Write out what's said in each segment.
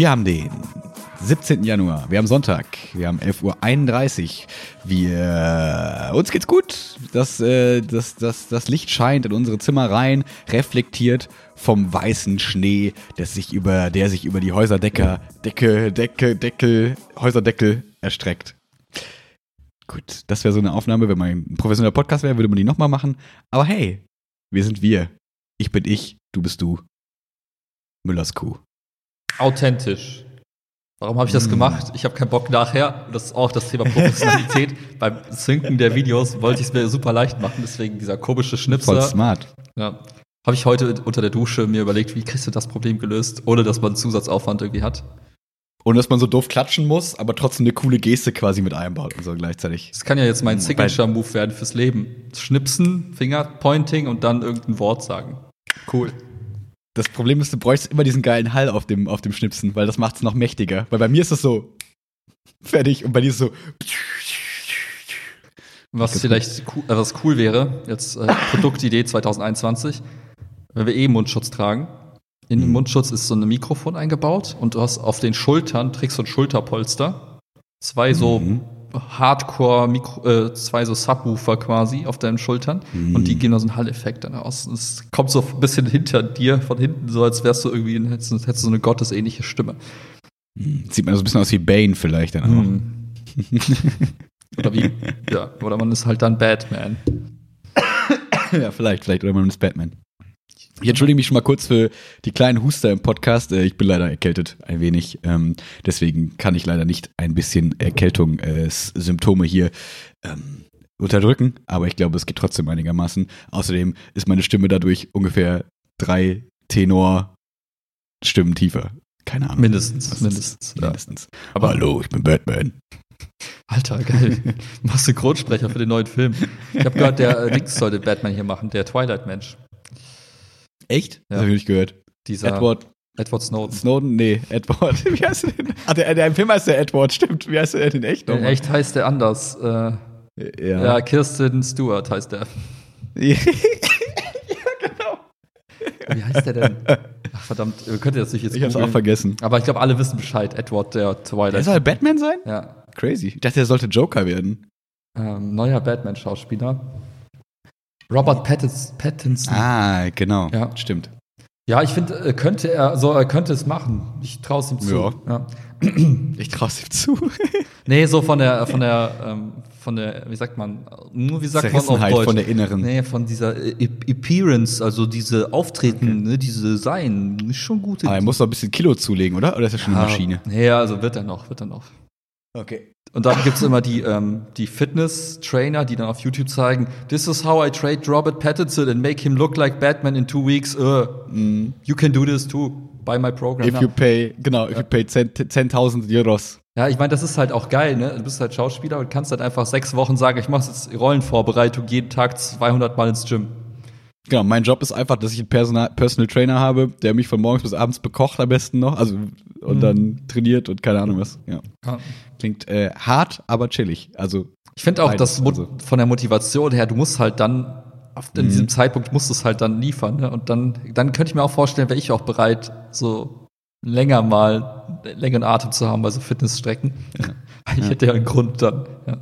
Wir haben den 17. Januar. Wir haben Sonntag. Wir haben 11.31 Uhr. Wir, uns geht's gut. Das, äh, das, das, das Licht scheint in unsere Zimmer rein, reflektiert vom weißen Schnee, der sich über, der sich über die Häuserdecker, Decke, Decke, Deckel, Häuserdeckel erstreckt. Gut, das wäre so eine Aufnahme, wenn man ein professioneller Podcast wäre, würde man die nochmal machen. Aber hey, wir sind wir. Ich bin ich, du bist du. Müllers Kuh. Authentisch. Warum habe ich das gemacht? Ich habe keinen Bock nachher. Das ist auch das Thema Professionalität. Beim Synken der Videos wollte ich es mir super leicht machen, deswegen dieser komische Schnipsel. Voll smart. Ja. Habe ich heute unter der Dusche mir überlegt, wie kriegst du das Problem gelöst, ohne dass man Zusatzaufwand irgendwie hat. Ohne dass man so doof klatschen muss, aber trotzdem eine coole Geste quasi mit einbaut und so gleichzeitig. Das kann ja jetzt mein Signature-Move werden fürs Leben. Schnipsen, Fingerpointing und dann irgendein Wort sagen. Cool. Das Problem ist, du bräuchst immer diesen geilen Hall auf dem, auf dem Schnipsen, weil das macht es noch mächtiger. Weil bei mir ist das so fertig und bei dir ist es so. Was vielleicht cool, äh, was cool wäre, jetzt äh, Produktidee 2021, wenn wir eh Mundschutz tragen. In den Mundschutz ist so ein Mikrofon eingebaut und du hast auf den Schultern, trägst so ein Schulterpolster. Zwei so Mhm. Hardcore, Mikro, äh, zwei so Subwoofer quasi auf deinen Schultern Mhm. und die geben da so einen Hall-Effekt dann aus. Es kommt so ein bisschen hinter dir, von hinten, so als wärst du irgendwie, hättest, hättest du so eine gottesähnliche Stimme. Sieht man so ein bisschen aus wie Bane vielleicht dann auch. Oder wie, ja, oder man ist halt dann Batman. Ja, vielleicht, vielleicht. Oder man ist Batman. Ich entschuldige mich schon mal kurz für die kleinen Huster im Podcast. Äh, Ich bin leider erkältet, ein wenig. Ähm, Deswegen kann ich leider nicht ein bisschen Erkältung, äh, hier ähm, unterdrücken. Aber ich glaube, es geht trotzdem einigermaßen. Außerdem ist meine Stimme dadurch ungefähr drei Tenor-Stimmen tiefer. Keine Ahnung. Mindestens, Was mindestens, ja. mindestens. Aber- Hallo, ich bin Batman. Alter, geil. Machst Synchronsprecher für den neuen Film. Ich habe gehört, der äh, Dings sollte Batman hier machen, der Twilight-Mensch. Echt? Ja. Das habe ich nicht gehört. Dieser Edward Edward Snowden. Snowden? Nee, Edward. Wie heißt er denn? Ah, der, der im Film heißt der Edward, stimmt. Wie heißt er denn echt In nochmal? echt heißt der anders. Äh, ja. Ja. Kirsten Stewart heißt der. ja. Wie heißt der denn? Ach, verdammt, ihr könnt ihr das nicht jetzt Ich hab's auch vergessen. Aber ich glaube, alle wissen Bescheid. Edward, der Der Twilight. soll Batman sein? Ja. Crazy. Ich dachte, er sollte Joker werden. Ähm, neuer Batman-Schauspieler. Robert Pattinson. Ah, genau. Ja. Stimmt. Ja, ich finde, äh, könnte er, so, er könnte es machen. Ich traue es ihm zu. Ja. ja. Ich trau's ihm zu. Nee, so von der, von der, ähm, von der, wie sagt man, nur wie sagt man auf Deutsch? von der inneren. Nee, von dieser Appearance, also diese Auftreten, ne, diese Sein, ist schon gut. Aber er muss noch ein bisschen Kilo zulegen, oder? Oder ist er schon eine Maschine? Nee, also wird er noch, wird er noch. Okay. Und dann gibt's immer die, ähm, die Fitness-Trainer, die dann auf YouTube zeigen, this is how I trade Robert Pattinson and make him look like Batman in two weeks. Uh, You can do this too. Buy my program. If now. you pay, genau, if you pay 10 10.000 Euros. Ja, ich meine, das ist halt auch geil, ne? Du bist halt Schauspieler und kannst halt einfach sechs Wochen sagen, ich mache jetzt Rollenvorbereitung jeden Tag 200 Mal ins Gym. Genau, mein Job ist einfach, dass ich einen Personal, Personal Trainer habe, der mich von morgens bis abends bekocht am besten noch, also und Mhm. dann trainiert und keine Ahnung was. Ja. Ja. Klingt äh, hart, aber chillig. Also Ich finde auch, dass also. von der Motivation her, du musst halt dann, in Mhm. diesem Zeitpunkt musst du es halt dann liefern, ne? Und dann, dann könnte ich mir auch vorstellen, wäre ich auch bereit, so länger mal einen längeren Atem zu haben bei so Fitnessstrecken. Ich hätte ja einen Grund dann. Ja.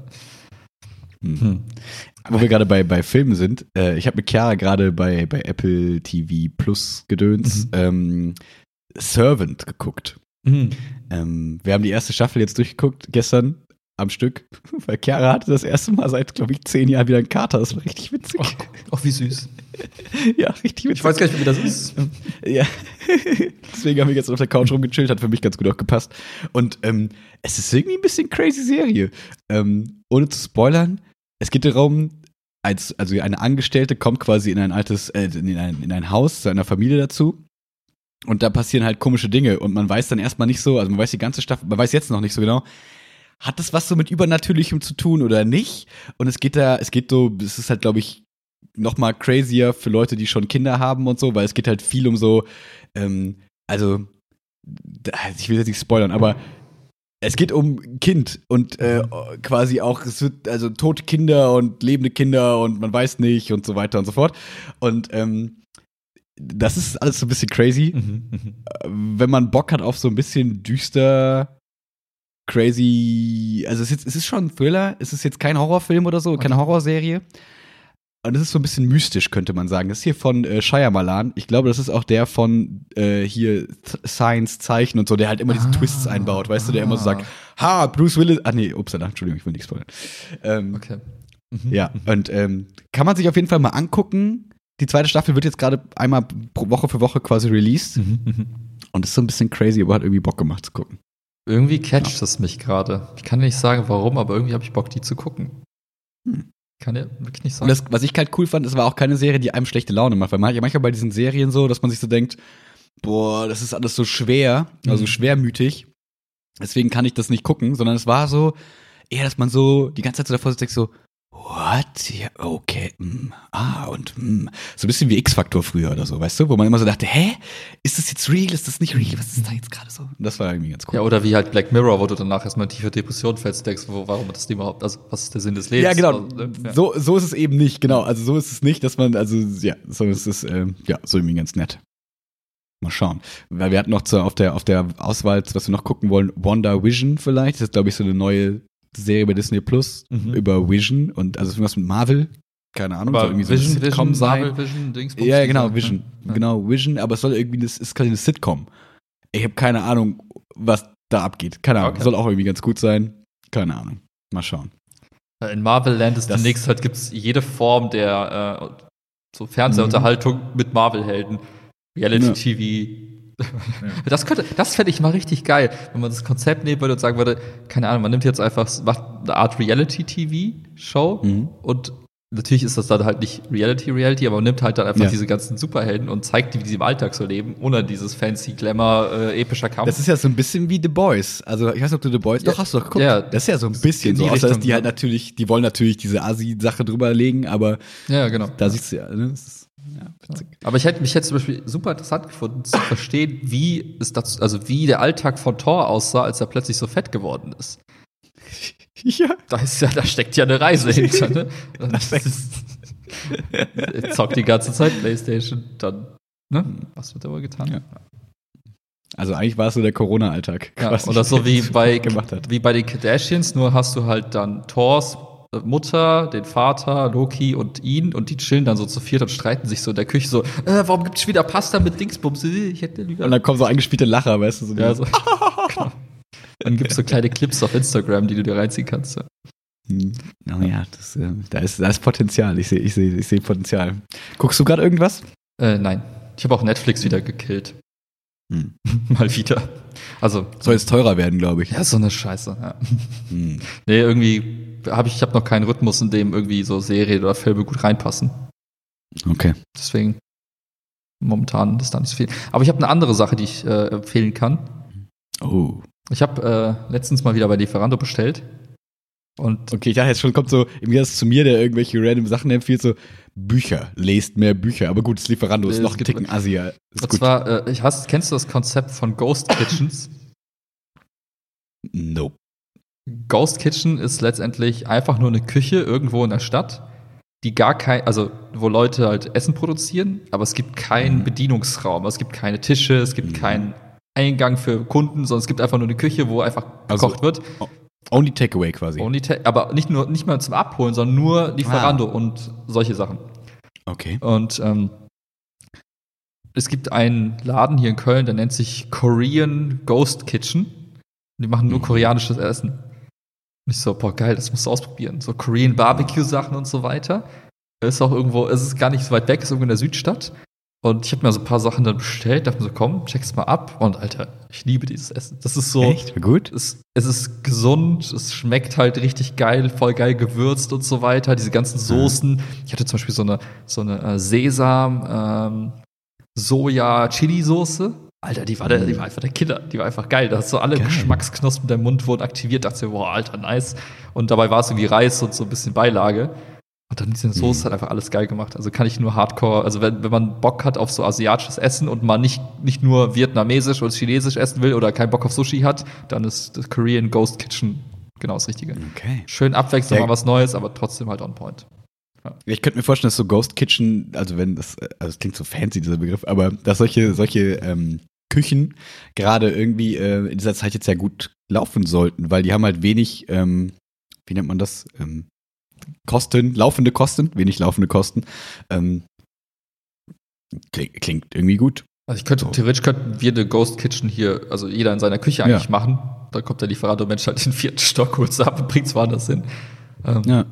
Hm. Wo wir gerade bei, bei Filmen sind, äh, ich habe mit Chiara gerade bei, bei Apple TV Plus Gedöns Mhm. ähm, Servant geguckt. Mhm. Ähm, wir haben die erste Staffel jetzt durchgeguckt, gestern am Stück, weil Chiara hatte das erste Mal seit, glaube ich, zehn Jahren wieder einen Kater. Das war richtig witzig. Ach, wie süß. Ja, richtig witzig. Ich weiß gar nicht, wie das ist. Ja. Deswegen haben wir jetzt auf der Couch rumgechillt, hat für mich ganz gut auch gepasst. Und ähm, es ist irgendwie ein bisschen crazy Serie. Ähm, ohne zu spoilern, es geht darum, als, also eine Angestellte kommt quasi in ein altes, äh, in, ein, in ein Haus zu einer Familie dazu. Und da passieren halt komische Dinge und man weiß dann erstmal nicht so, also man weiß die ganze Staffel, man weiß jetzt noch nicht so genau, hat das was so mit Übernatürlichem zu tun oder nicht? Und es geht da, es geht so, es ist halt, glaube ich, noch mal crazier für Leute, die schon Kinder haben und so, weil es geht halt viel um so, ähm, also, ich will jetzt nicht spoilern, aber es geht um Kind und äh, quasi auch, es wird also tote Kinder und lebende Kinder und man weiß nicht und so weiter und so fort. Und ähm, das ist alles so ein bisschen crazy. Mhm, mhm. Wenn man Bock hat auf so ein bisschen düster, crazy, also es ist, es ist schon ein Thriller, es ist jetzt kein Horrorfilm oder so, keine Okay. Horrorserie. Und es ist so ein bisschen mystisch, könnte man sagen. Das ist hier von äh, Shyamalan. Ich glaube, das ist auch der von äh, hier Science Zeichen und so, der halt immer diese Ah, Twists einbaut, weißt du, der immer so sagt, ha, Bruce Willis, ah nee, upsala, Entschuldigung, ich will nichts spoilern. Ähm, Okay. Mhm. ja, und ähm, kann man sich auf jeden Fall mal angucken. Die zweite Staffel wird jetzt gerade einmal pro Woche für Woche quasi released. Mhm, mhm. Und ist so ein bisschen crazy, aber hat irgendwie Bock gemacht zu gucken. Irgendwie catcht es mich gerade. Ich kann nicht sagen, warum, aber irgendwie habe ich Bock, die zu gucken. Hm. Kann ja wirklich nicht sagen. das, was ich halt cool fand, es war auch keine Serie, die einem schlechte Laune macht. Weil ja manchmal bei diesen Serien so, dass man sich so denkt, boah, das ist alles so schwer, also Mhm. schwermütig. Deswegen kann ich das nicht gucken, sondern es war so, eher, dass man so die ganze Zeit so davor sitzt, so, what? Ja, okay, mm, ah, und mm. so ein bisschen wie X-Faktor früher oder so, weißt du? Wo man immer so dachte, hä? Ist das jetzt real? Ist das nicht real? Was ist da jetzt gerade so? Und das war irgendwie ganz cool. ja, oder wie halt Black Mirror, wo du danach erstmal in tiefe Depression fällst, denkst, wo, warum hat das Ding überhaupt, also was ist der Sinn des Lebens? Ja, genau. Also, ne? Ja. So, so ist es eben nicht, genau. Also so ist es nicht, dass man, also ja, so ist es, ähm, ja, so irgendwie ganz nett. Mal schauen. Weil wir hatten noch zu, auf der, auf der Auswahl, was wir noch gucken wollen, Wonder Vision vielleicht. Das ist, glaube ich, so eine neue Serie bei Disney Plus Mhm. über Vision und also irgendwas mit Marvel. Keine Ahnung. soll Aber irgendwie so eine Vision, Sitcom Vision, sein. Marvel Vision, Dingsbums. Ja, genau, Vision. Ja. Genau, Vision, aber es soll irgendwie, das ist quasi eine Sitcom. Ich habe keine Ahnung, was da abgeht. Keine Ahnung. Okay. Soll auch irgendwie ganz gut sein. Keine Ahnung. Mal schauen. In Marvel Land ist Das- demnächst halt gibt's jede Form der äh, so Fernsehunterhaltung mit Marvel-Helden. Reality-TV. Das könnte, das fände ich mal richtig geil, wenn man das Konzept nehmen würde und sagen würde, keine Ahnung, man nimmt jetzt einfach, macht eine Art Reality-TV-Show Mhm. und natürlich ist das dann halt nicht Reality-Reality, aber man nimmt halt dann einfach Ja. diese ganzen Superhelden und zeigt die, wie sie im Alltag so leben, ohne dieses fancy Glamour, äh, epischer Kampf. Das ist ja so ein bisschen wie The Boys. Also, ich weiß nicht, ob du The Boys Ja, doch hast du doch geguckt. ja, das ist ja so ein bisschen so. die Außer, dass die halt ja. natürlich, die wollen natürlich diese Asi-Sache drüber legen, aber ja, genau. da siehst du ja, ne? Witzig. Aber ich hätte mich jetzt zum Beispiel super interessant gefunden, zu verstehen, wie es dazu, also wie der Alltag von Thor aussah, als er plötzlich so fett geworden ist. Ja. Da ist ja, da steckt ja eine Reise hinter, ne? Das ist, er zockt die ganze Zeit Playstation, dann, ne? Was wird da wohl getan? Ja. Also eigentlich war es so der Corona-Alltag. Ja, oder so wie bei, gemacht hat. wie bei den Kardashians, nur hast du halt dann Thors Mutter, den Vater, Loki und ihn und die chillen dann so zu viert und streiten sich so in der Küche so, äh, warum gibt's wieder Pasta mit Dingsbums? Ich hätte lieber Und dann kommen so eingespielte Lacher, weißt du? So Ja, so. genau. Dann gibt's so kleine Clips auf Instagram, die du dir reinziehen kannst. Ja. Hm. Oh ja, das, äh, da, ist, da ist Potenzial. Ich sehe ich seh, ich seh Potenzial. Guckst du gerade irgendwas? Äh, nein. Ich habe auch Netflix wieder gekillt. Hm. Mal wieder. Also, Soll jetzt teurer werden, glaube ich. ja, so eine Scheiße. Ja. Hm. Nee, irgendwie habe ich, ich habe noch keinen Rhythmus, in dem irgendwie so Serien oder Filme gut reinpassen. Okay. Deswegen momentan ist da nicht so viel. Aber ich habe eine andere Sache, die ich äh, empfehlen kann. Oh. Ich habe äh, letztens mal wieder bei Lieferando bestellt. Und Okay, ich dachte jetzt schon, kommt so im Gegensatz zu mir, der irgendwelche random Sachen empfiehlt, so Bücher, lest mehr Bücher. Aber gut, das Lieferando ist Es noch ein Ticken Asia. Ist und gut. zwar, äh, ich hast, kennst du das Konzept von Ghost Kitchens? nope. Ghost Kitchen ist letztendlich einfach nur eine Küche irgendwo in der Stadt, die gar kein, also wo Leute halt Essen produzieren, aber es gibt keinen Mhm. Bedienungsraum, es gibt keine Tische, es gibt Mhm. keinen Eingang für Kunden, sondern es gibt einfach nur eine Küche, wo einfach Also- gekocht wird. Only Takeaway quasi. Only ta- aber nicht nur nicht mal zum Abholen, sondern nur Lieferando Ah. und solche Sachen. Okay. Und ähm, es gibt einen Laden hier in Köln, der nennt sich Korean Ghost Kitchen. Die machen nur Mhm. koreanisches Essen. Und ich so, boah, geil, das musst du ausprobieren. So Korean Barbecue-Sachen und so weiter. Ist auch irgendwo, es ist gar nicht so weit weg, ist irgendwo in der Südstadt. Und ich habe mir so ein paar Sachen dann bestellt, dachte mir so, komm, check's mal ab. Und Alter, ich liebe dieses Essen. Das ist so, Echt? Gut? es, es ist gesund, es schmeckt halt richtig geil, voll geil gewürzt und so weiter. Diese ganzen Soßen. Ich hatte zum Beispiel so eine, so eine äh, Sesam, ähm, Soja-Chili-Soße. Alter, die war, der, die war einfach der Killer. Die war einfach geil. Da hast so alle Geil. Geschmacksknospen der Mund wurden aktiviert. Dachte ich, boah, Alter, nice. Und dabei war es irgendwie Reis und so ein bisschen Beilage. Und dann diese Soße Mhm. hat einfach alles geil gemacht. Also kann ich nur Hardcore, also wenn, wenn man Bock hat auf so asiatisches Essen und man nicht, nicht nur vietnamesisch oder chinesisch essen will oder keinen Bock auf Sushi hat, dann ist das Korean Ghost Kitchen genau das Richtige. Okay. Schön abwechselnd, Ja. mal was Neues, aber trotzdem halt on point. Ich könnte mir vorstellen, dass so Ghost Kitchen, also wenn das, also es klingt so fancy, dieser Begriff, aber dass solche, solche ähm, Küchen gerade irgendwie äh, in dieser Zeit jetzt ja gut laufen sollten, weil die haben halt wenig, ähm, wie nennt man das? Ähm, Kosten, laufende Kosten, wenig laufende Kosten. Ähm, klingt, klingt irgendwie gut. Also ich könnte, So. theoretisch könnten wir eine Ghost Kitchen hier, also jeder in seiner Küche eigentlich Ja. machen. Da kommt der Lieferando-Mensch halt den vierten Stock, holt ab und bringt's woanders hin. Ähm, Ja.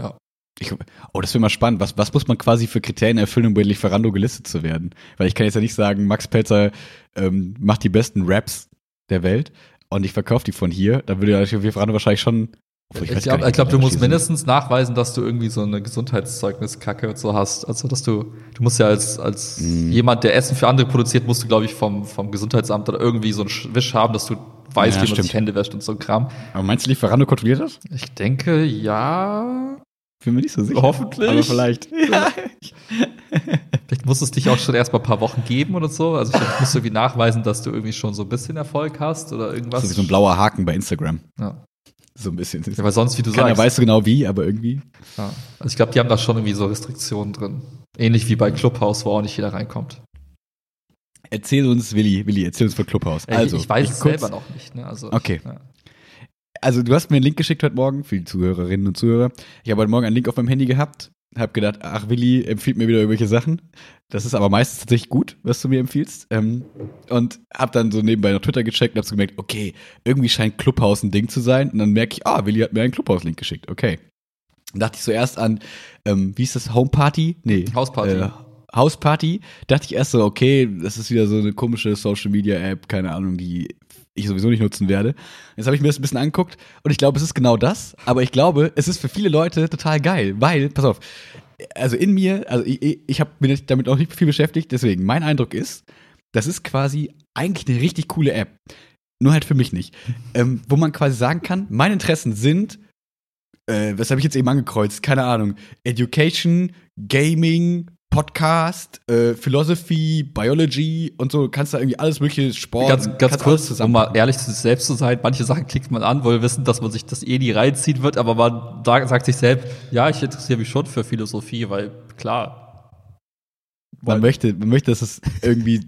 Ja. Ich, oh, das wäre mal spannend. Was, was muss man quasi für Kriterien erfüllen, um bei Lieferando gelistet zu werden? Weil ich kann jetzt ja nicht sagen, Max Pelzer ähm, macht die besten Raps der Welt und ich verkaufe die von hier. Da würde Lieferando wahrscheinlich schon. Obwohl, Ich weiß glaube, glaub, du musst mindestens nachweisen, dass du irgendwie so eine Gesundheitszeugnisse-Kacke und so hast. Also, dass du, du musst ja als, als Mhm. jemand, der Essen für andere produziert, musst du, glaube ich, vom, vom Gesundheitsamt oder irgendwie so einen Wisch haben, dass du weißt, Ja, wie man stimmt. sich Hände wäscht und so ein Kram. Aber meinst du, Lieferando kontrolliert das? Ich denke, ja. Bin mir nicht so sicher. Hoffentlich. Aber vielleicht. Ja. Vielleicht muss es dich auch schon erst mal ein paar Wochen geben oder so. Also, vielleicht musst du irgendwie nachweisen, dass du irgendwie schon so ein bisschen Erfolg hast oder irgendwas. So wie so ein blauer Haken bei Instagram. ja. So ein bisschen. ja, weil sonst, wie du Keiner sagst. weiß so genau wie, aber irgendwie. Ja. Also, ich glaube, die haben da schon irgendwie so Restriktionen drin. Ähnlich wie bei Clubhouse, wo auch nicht jeder reinkommt. Erzähl uns, Willi, Willi, erzähl uns von Clubhouse. Also, ich, ich weiß es kurz- selber noch nicht. Ne? Also, Okay. Ja. Also, du hast mir einen Link geschickt heute Morgen für die Zuhörerinnen und Zuhörer. Ich habe heute Morgen einen Link auf meinem Handy gehabt, habe gedacht, ach, Willi empfiehlt mir wieder irgendwelche Sachen. Das ist aber meistens tatsächlich gut, was du mir empfiehlst. Ähm, und habe dann so nebenbei noch Twitter gecheckt und habe so gemerkt, okay, irgendwie scheint Clubhouse ein Ding zu sein. Und dann merke ich, ah, Willi hat mir einen Clubhouse-Link geschickt. Okay. Dann dachte ich zuerst an, ähm, wie ist das, Home Party? Nee. Hausparty. Äh, Hausparty. Dachte ich erst so, okay, das ist wieder so eine komische Social-Media-App, keine Ahnung, die ich sowieso nicht nutzen werde. Jetzt habe ich mir das ein bisschen angeguckt und ich glaube, es ist genau das, aber ich glaube, es ist für viele Leute total geil, weil, pass auf, also in mir, also ich, ich, habe mich damit auch nicht viel beschäftigt, deswegen, mein Eindruck ist, das ist quasi eigentlich eine richtig coole App. Nur halt für mich nicht. Ähm, wo man quasi sagen kann, meine Interessen sind, äh, was habe ich jetzt eben angekreuzt? Keine Ahnung. Education, Gaming, Podcast, äh, Philosophy, Biology und so. Kannst da irgendwie alles mögliche Sport. Ganz, ganz kurz, um mal ehrlich zu sich selbst zu sein, manche Sachen klickt man an, weil wir wissen, dass man sich das eh nie reinziehen wird, aber man sagt, sagt sich selbst, ja, ich interessiere mich schon für Philosophie, weil klar. Man Weil- möchte, man möchte, dass es irgendwie,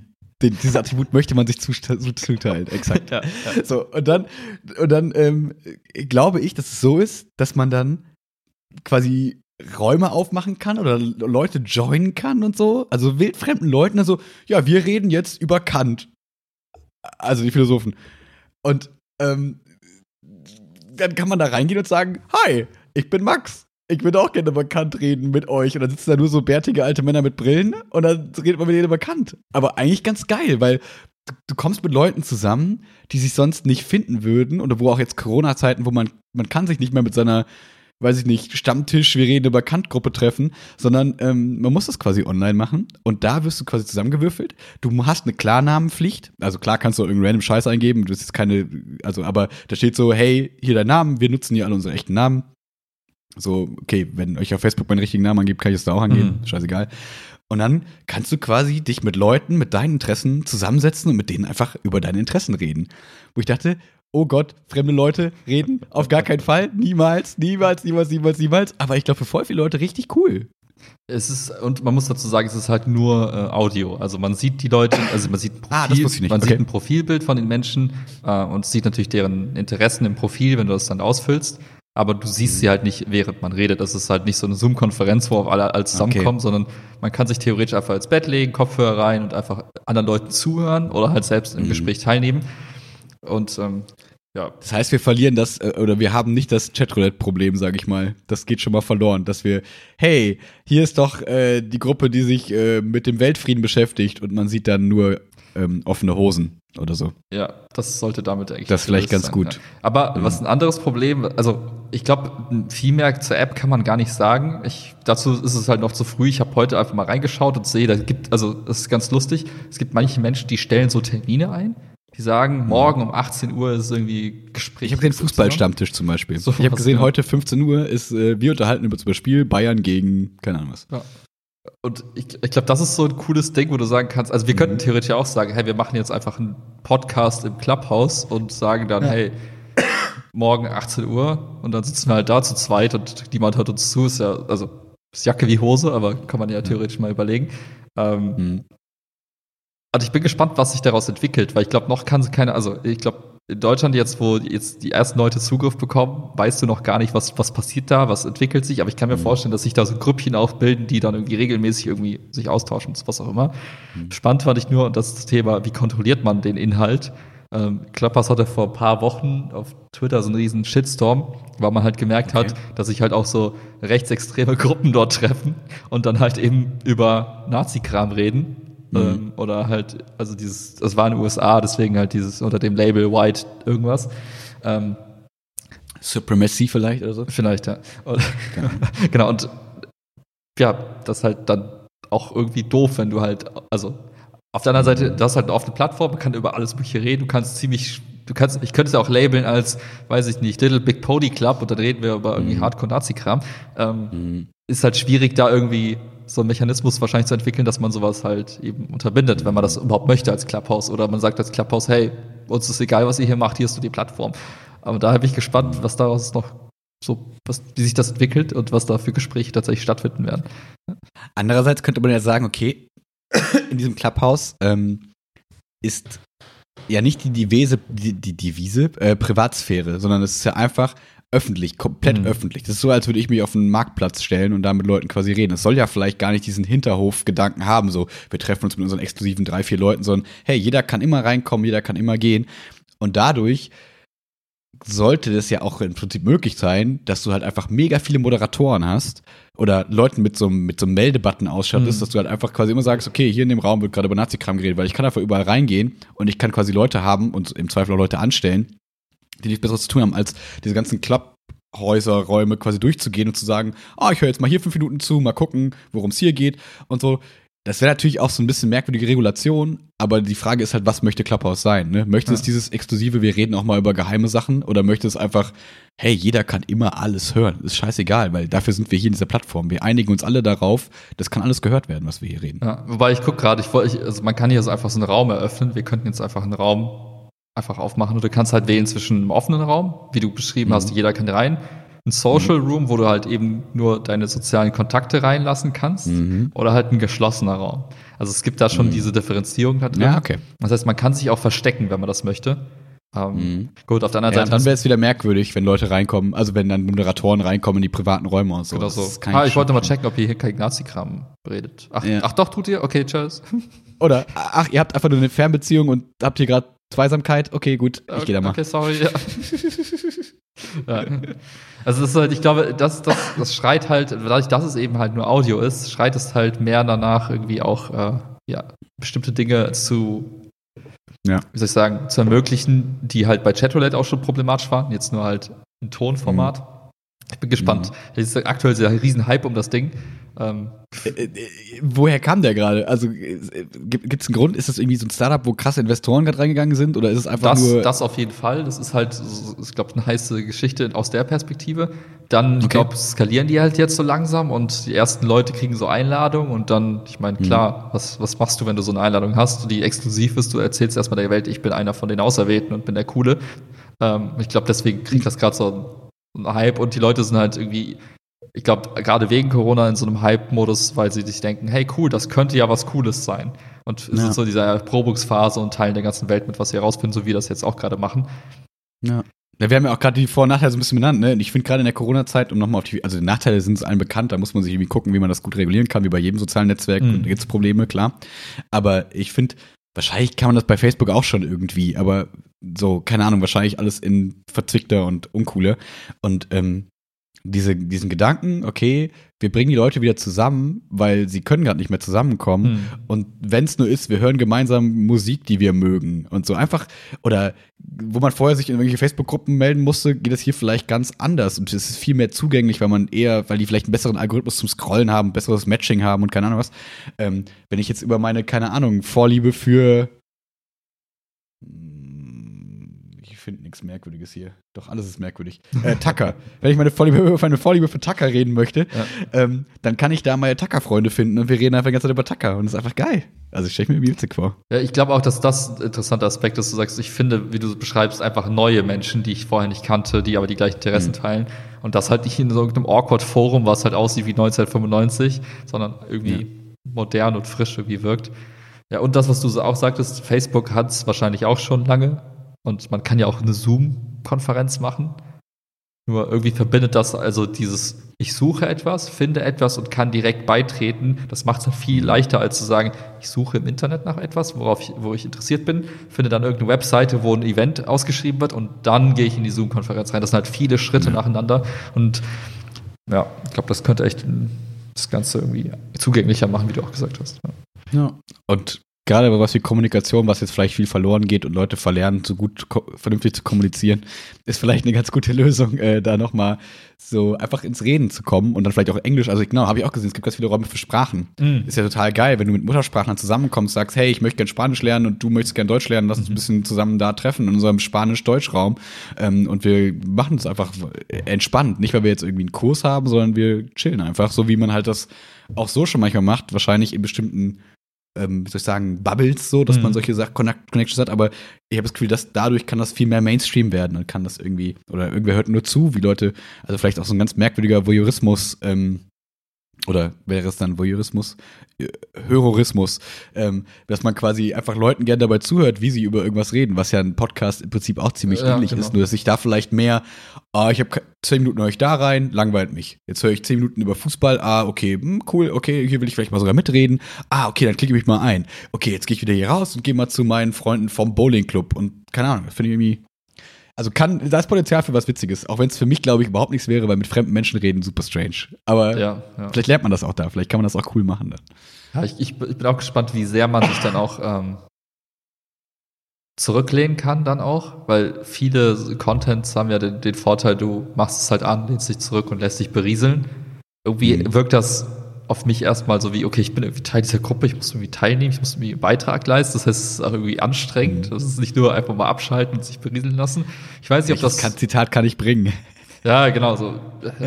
den, dieses Attribut möchte man sich zuteilen. Exakt. Ja, ja. So, und dann, und dann ähm, glaube ich, dass es so ist, dass man dann quasi Räume aufmachen kann oder Leute joinen kann und so. Also wildfremden Leuten, also, ja, wir reden jetzt über Kant. Also die Philosophen. Und ähm, dann kann man da reingehen und sagen, hi, ich bin Max. Ich würde auch gerne über Kant reden mit euch. Und dann sitzen da nur so bärtige alte Männer mit Brillen und dann redet man mit denen über Kant. Aber eigentlich ganz geil, weil du, du kommst mit Leuten zusammen, die sich sonst nicht finden würden oder wo auch jetzt Corona-Zeiten, wo man, man kann sich nicht mehr mit seiner, weiß ich nicht, Stammtisch, wir reden über Kant-Gruppe treffen, sondern ähm, man muss das quasi online machen und da wirst du quasi zusammengewürfelt. Du hast eine Klarnamenpflicht, also klar kannst du irgendeinen random Scheiß eingeben, das ist keine, also aber da steht so, hey, hier dein Name, wir nutzen hier alle unsere echten Namen. So, okay, wenn euch auf Facebook meinen richtigen Namen angibt, kann ich es da auch angeben, Mhm. scheißegal. Und dann kannst du quasi dich mit Leuten, mit deinen Interessen zusammensetzen und mit denen einfach über deine Interessen reden. Wo ich dachte, oh Gott, fremde Leute reden, auf gar keinen Fall, niemals, niemals, niemals, niemals, niemals. Aber ich glaube, für voll viele Leute richtig cool. Es ist, und man muss dazu sagen, es ist halt nur äh, Audio. Also man sieht die Leute, also man sieht ein Profil, Ah, ich nicht. man Okay. sieht ein Profilbild von den Menschen äh, und sieht natürlich deren Interessen im Profil, wenn du das dann ausfüllst. Aber du siehst Mhm. sie halt nicht, während man redet. Das ist halt nicht so eine Zoom-Konferenz, wo alle alle zusammenkommen, sondern man kann sich theoretisch einfach ins Bett legen, Kopfhörer rein und einfach anderen Leuten zuhören oder halt selbst im Mhm. Gespräch teilnehmen. Und ähm, ja, Das heißt, wir verlieren das, äh, oder wir haben nicht das Chatroulette-Problem, sage ich mal. Das geht schon mal verloren, dass wir, hey, hier ist doch äh, die Gruppe, die sich äh, mit dem Weltfrieden beschäftigt und man sieht dann nur ähm, offene Hosen oder so. Ja, das sollte damit eigentlich. Das ist vielleicht ganz sein, gut. Ja. Aber was ein anderes Problem, also ich glaube, viel mehr zur App kann man gar nicht sagen. Ich, dazu ist es halt noch zu früh. Ich habe heute einfach mal reingeschaut und sehe, da gibt, also das ist ganz lustig. Es gibt manche Menschen, die stellen so Termine ein. Die sagen, morgen um 18 Uhr ist irgendwie Gespräch. Ich habe den Fußballstammtisch zum Beispiel. So, ich habe gesehen, genau? heute 15 Uhr ist, äh, wir unterhalten über das Spiel Bayern gegen, keine Ahnung was. Ja. Und ich, ich glaube, das ist so ein cooles Ding, wo du sagen kannst, also wir Mhm. könnten theoretisch auch sagen, hey, wir machen jetzt einfach einen Podcast im Clubhouse und sagen dann, hey, morgen 18 Uhr und dann sitzen wir halt da zu zweit und niemand hört uns zu, ist ja, also ist Jacke wie Hose, aber kann man ja theoretisch mal überlegen. Ähm, Mhm. Also ich bin gespannt, was sich daraus entwickelt, weil ich glaube, noch kann sie keine, also ich glaube, in Deutschland jetzt, wo jetzt die ersten Leute Zugriff bekommen, weißt du noch gar nicht, was, was passiert da, was entwickelt sich, aber ich kann mir Mhm. vorstellen, dass sich da so Grüppchen aufbilden, die dann irgendwie regelmäßig irgendwie sich austauschen, was auch immer. Mhm. Spannend fand ich nur, und das ist das Thema, wie kontrolliert man den Inhalt? Ähm, Klappers hatte vor ein paar Wochen auf Twitter so einen riesen Shitstorm, weil man halt gemerkt Okay. hat, dass sich halt auch so rechtsextreme Gruppen dort treffen und dann halt eben über Nazi-Kram reden. Mhm. Ähm, oder halt, also dieses, das war in den USA, deswegen halt dieses unter dem Label White irgendwas. Ähm, Supremacy vielleicht oder so? vielleicht, ja. Und, genau, und ja, das ist halt dann auch irgendwie doof, wenn du halt, also auf der anderen Seite, das ist halt eine offene Plattform, man kann über alles Mögliche reden, du kannst ziemlich, du kannst, ich könnte es ja auch labeln als, weiß ich nicht, Little Big Pony Club und dann reden wir über irgendwie Mhm. Hardcore-Nazi-Kram. Ähm, Mhm. ist halt schwierig, da irgendwie so einen Mechanismus wahrscheinlich zu entwickeln, dass man sowas halt eben unterbindet, wenn man das überhaupt möchte als Clubhouse. Oder man sagt als Clubhouse, hey, uns ist egal, was ihr hier macht, hier ist so die Plattform. Aber da bin ich gespannt, was daraus noch so, was, wie sich das entwickelt und was da für Gespräche tatsächlich stattfinden werden. Andererseits könnte man ja sagen, okay, in diesem Clubhouse ähm, ist ja nicht die Devise, die, die Devise äh, Privatsphäre, sondern es ist ja einfach öffentlich, komplett Mhm. öffentlich. Das ist so, als würde ich mich auf einen Marktplatz stellen und da mit Leuten quasi reden. Es soll ja vielleicht gar nicht diesen Hinterhof-Gedanken haben, so wir treffen uns mit unseren exklusiven drei, vier Leuten, sondern hey, jeder kann immer reinkommen, jeder kann immer gehen. Und dadurch sollte das ja auch im Prinzip möglich sein, dass du halt einfach mega viele Moderatoren hast oder Leuten mit so, einem- mit so einem Meldebutton ausstattest, Mhm. dass du halt einfach quasi immer sagst, okay, hier in dem Raum wird gerade über Nazi-Kram geredet, weil ich kann einfach überall reingehen und ich kann quasi Leute haben und im Zweifel auch Leute anstellen, die nichts Besseres zu tun haben, als diese ganzen Clubhäuser, Räume quasi durchzugehen und zu sagen, ah, ich höre jetzt mal hier fünf Minuten zu, mal gucken, worum es hier geht und so. Das wäre natürlich auch so ein bisschen merkwürdige Regulation, aber die Frage ist halt, was möchte Clubhouse sein? Ne? Möchte es Ja. dieses Exklusive, wir reden auch mal über geheime Sachen, oder möchte es einfach, hey, jeder kann immer alles hören? Ist scheißegal, weil dafür sind wir hier in dieser Plattform. Wir einigen uns alle darauf, das kann alles gehört werden, was wir hier reden. Ja, wobei ich gucke gerade, ich also man kann hier so einfach so einen Raum eröffnen. Wir könnten jetzt einfach einen Raum einfach aufmachen und du kannst halt wählen zwischen einem offenen Raum, wie du beschrieben Mhm. hast, jeder kann rein, ein Social Room, wo du halt eben nur deine sozialen Kontakte reinlassen kannst, Mhm. oder halt ein geschlossener Raum. Also es gibt da schon diese Differenzierung da drin. Ja, okay. Das heißt, man kann sich auch verstecken, wenn man das möchte. Ähm, Mhm. Gut, auf der anderen Ja, Seite dann wäre es wieder merkwürdig, wenn Leute reinkommen, also wenn dann Moderatoren reinkommen in die privaten Räume und so. Genau so. Ah, ich wollte mal checken, ob ihr hier kein Nazi-Kram redet. Ach, Ja. ach doch, tut ihr? Okay, tschüss. Oder, ach, ihr habt einfach nur eine Fernbeziehung und habt hier gerade Zweisamkeit? Okay, gut, ich gehe da mal. Okay, sorry. Ja. ja. Also es ist halt, ich glaube, das, das, das schreit halt, dadurch, dass es eben halt nur Audio ist, schreit es halt mehr danach, irgendwie auch äh, ja, bestimmte Dinge zu, Ja. wie soll ich sagen, zu ermöglichen, die halt bei Chatroulette auch schon problematisch waren, jetzt nur halt in Tonformat. Ich bin gespannt. Es ist aktuell sehr riesen Hype um das Ding. Ähm, Äh, äh, woher kam der gerade? Also gibt es einen Grund? Ist das irgendwie so ein Startup, wo krasse Investoren gerade reingegangen sind? Oder ist es einfach Das, nur. das auf jeden Fall. Das ist halt, ich glaube, eine heiße Geschichte aus der Perspektive. Dann, ich Okay. glaube, skalieren die halt jetzt so langsam und die ersten Leute kriegen so Einladungen und dann, ich meine, klar, was, was machst du, wenn du so eine Einladung hast, die exklusiv ist? Du erzählst erstmal der Welt, ich bin einer von den Auserwählten und bin der Coole. Ähm, ich glaube, deswegen kriegt das gerade so einen Hype und die Leute sind halt irgendwie, ich glaube, gerade wegen Corona in so einem Hype-Modus, weil sie sich denken, hey, cool, das könnte ja was Cooles sein. Und es Ja. ist so diese Erprobungsphase und teilen der ganzen Welt mit, was sie herausfinden, so wie wir das jetzt auch gerade machen. ja. Ja, wir haben ja auch gerade die Vor- und Nachteile so ein bisschen benannt, ne? Und ich finde gerade in der Corona-Zeit, um nochmal auf die, also die Nachteile sind es allen bekannt, da muss man sich irgendwie gucken, wie man das gut regulieren kann, wie bei jedem sozialen Netzwerk. Mhm. Da gibt es Probleme, klar. Aber ich finde, wahrscheinlich kann man das bei Facebook auch schon irgendwie, aber so, keine Ahnung, wahrscheinlich alles in verzwickter und uncooler. Und ähm, diese, diesen Gedanken, okay, wir bringen die Leute wieder zusammen, weil sie können gerade nicht mehr zusammenkommen. Hm. Und wenn es nur ist, wir hören gemeinsam Musik, die wir mögen. Und so einfach, oder wo man vorher sich in irgendwelche Facebook-Gruppen melden musste, geht das hier vielleicht ganz anders. Und es ist viel mehr zugänglich, weil man eher, weil die vielleicht einen besseren Algorithmus zum Scrollen haben, besseres Matching haben und keine Ahnung was. Ähm, wenn ich jetzt über meine, keine Ahnung, Vorliebe für hm, finde nichts Merkwürdiges hier. Doch, alles ist merkwürdig. Äh, Tucker. Wenn ich meine Vorliebe, meine Vorliebe für Tucker reden möchte, ja. ähm, dann kann ich da meine Tucker-Freunde finden und wir reden einfach die ganze Zeit über Tucker und das ist einfach geil. Also ich stelle mir witzig vor. Ja, ich glaube auch, dass das ein interessanter Aspekt ist, du sagst, ich finde, wie du beschreibst, einfach neue Menschen, die ich vorher nicht kannte, die aber die gleichen Interessen mhm. teilen. Und das halt nicht in so irgendeinem Awkward-Forum, was halt aussieht wie 1995, sondern irgendwie ja. modern und frisch irgendwie wirkt. Ja, und das, was du auch sagtest, Facebook hat es wahrscheinlich auch schon lange. Und man kann ja auch eine Zoom-Konferenz machen. Nur irgendwie verbindet das also dieses, ich suche etwas, finde etwas und kann direkt beitreten. Das macht es halt viel leichter, als zu sagen, ich suche im Internet nach etwas, worauf ich, wo ich interessiert bin, finde dann irgendeine Webseite, wo ein Event ausgeschrieben wird und dann gehe ich in die Zoom-Konferenz rein. Das sind halt viele Schritte ja. nacheinander. Und ja, ich glaube, das könnte echt das Ganze irgendwie zugänglicher machen, wie du auch gesagt hast. Ja, ja. und gerade was wie Kommunikation, was jetzt vielleicht viel verloren geht und Leute verlernen, so gut vernünftig zu kommunizieren, ist vielleicht eine ganz gute Lösung, äh, da nochmal so einfach ins Reden zu kommen und dann vielleicht auch Englisch. Also genau, habe ich auch gesehen, es gibt ganz viele Räume für Sprachen. Mm. Ist ja total geil, wenn du mit Muttersprachlern zusammenkommst, sagst, hey, ich möchte gerne Spanisch lernen und du möchtest gerne Deutsch lernen, lass uns mhm. ein bisschen zusammen da treffen in unserem Spanisch-Deutsch-Raum ähm, und wir machen es einfach entspannt. Nicht, weil wir jetzt irgendwie einen Kurs haben, sondern wir chillen einfach, so wie man halt das auch so schon manchmal macht, wahrscheinlich in bestimmten ähm, wie soll ich sagen, Bubbles so, dass mhm. man solche Sachen, Connections hat, aber ich habe das Gefühl, dass dadurch kann das viel mehr Mainstream werden und kann das irgendwie, oder irgendwer hört nur zu, wie Leute, also vielleicht auch so ein ganz merkwürdiger Voyeurismus, ähm, oder wäre es dann Voyeurismus, äh, Hörorismus, ähm, dass man quasi einfach Leuten gerne dabei zuhört, wie sie über irgendwas reden, was ja ein Podcast im Prinzip auch ziemlich ja, ähnlich genau. ist, nur dass ich da vielleicht mehr, ah, ich habe zehn Minuten höre ich da rein, langweilt mich. Jetzt höre ich zehn Minuten über Fußball, ah, okay, hm, cool, okay, hier will ich vielleicht mal sogar mitreden, ah, okay, dann klicke ich mich mal ein. Okay, jetzt gehe ich wieder hier raus und gehe mal zu meinen Freunden vom Bowling Club und keine Ahnung, finde ich irgendwie also kann, da ist Potenzial für was Witziges, auch wenn es für mich, glaube ich, überhaupt nichts wäre, weil mit fremden Menschen reden super strange. Aber ja, ja. vielleicht lernt man das auch da, vielleicht kann man das auch cool machen dann. Ja, ich, ich, bin auch gespannt, wie sehr man sich dann auch ähm, zurücklehnen kann dann auch, weil viele Contents haben ja den, den, Vorteil, du machst es halt an, lehnst dich zurück und lässt dich berieseln. Irgendwie mhm. wirkt das auf mich erstmal so wie, okay, ich bin irgendwie Teil dieser Gruppe, ich muss irgendwie teilnehmen, ich muss irgendwie einen Beitrag leisten. Das heißt, es ist auch irgendwie anstrengend. Mhm. Das ist nicht nur einfach mal abschalten und sich berieseln lassen. Ich weiß nicht, ob das. Kann, Zitat kann ich bringen. Ja, genau, so.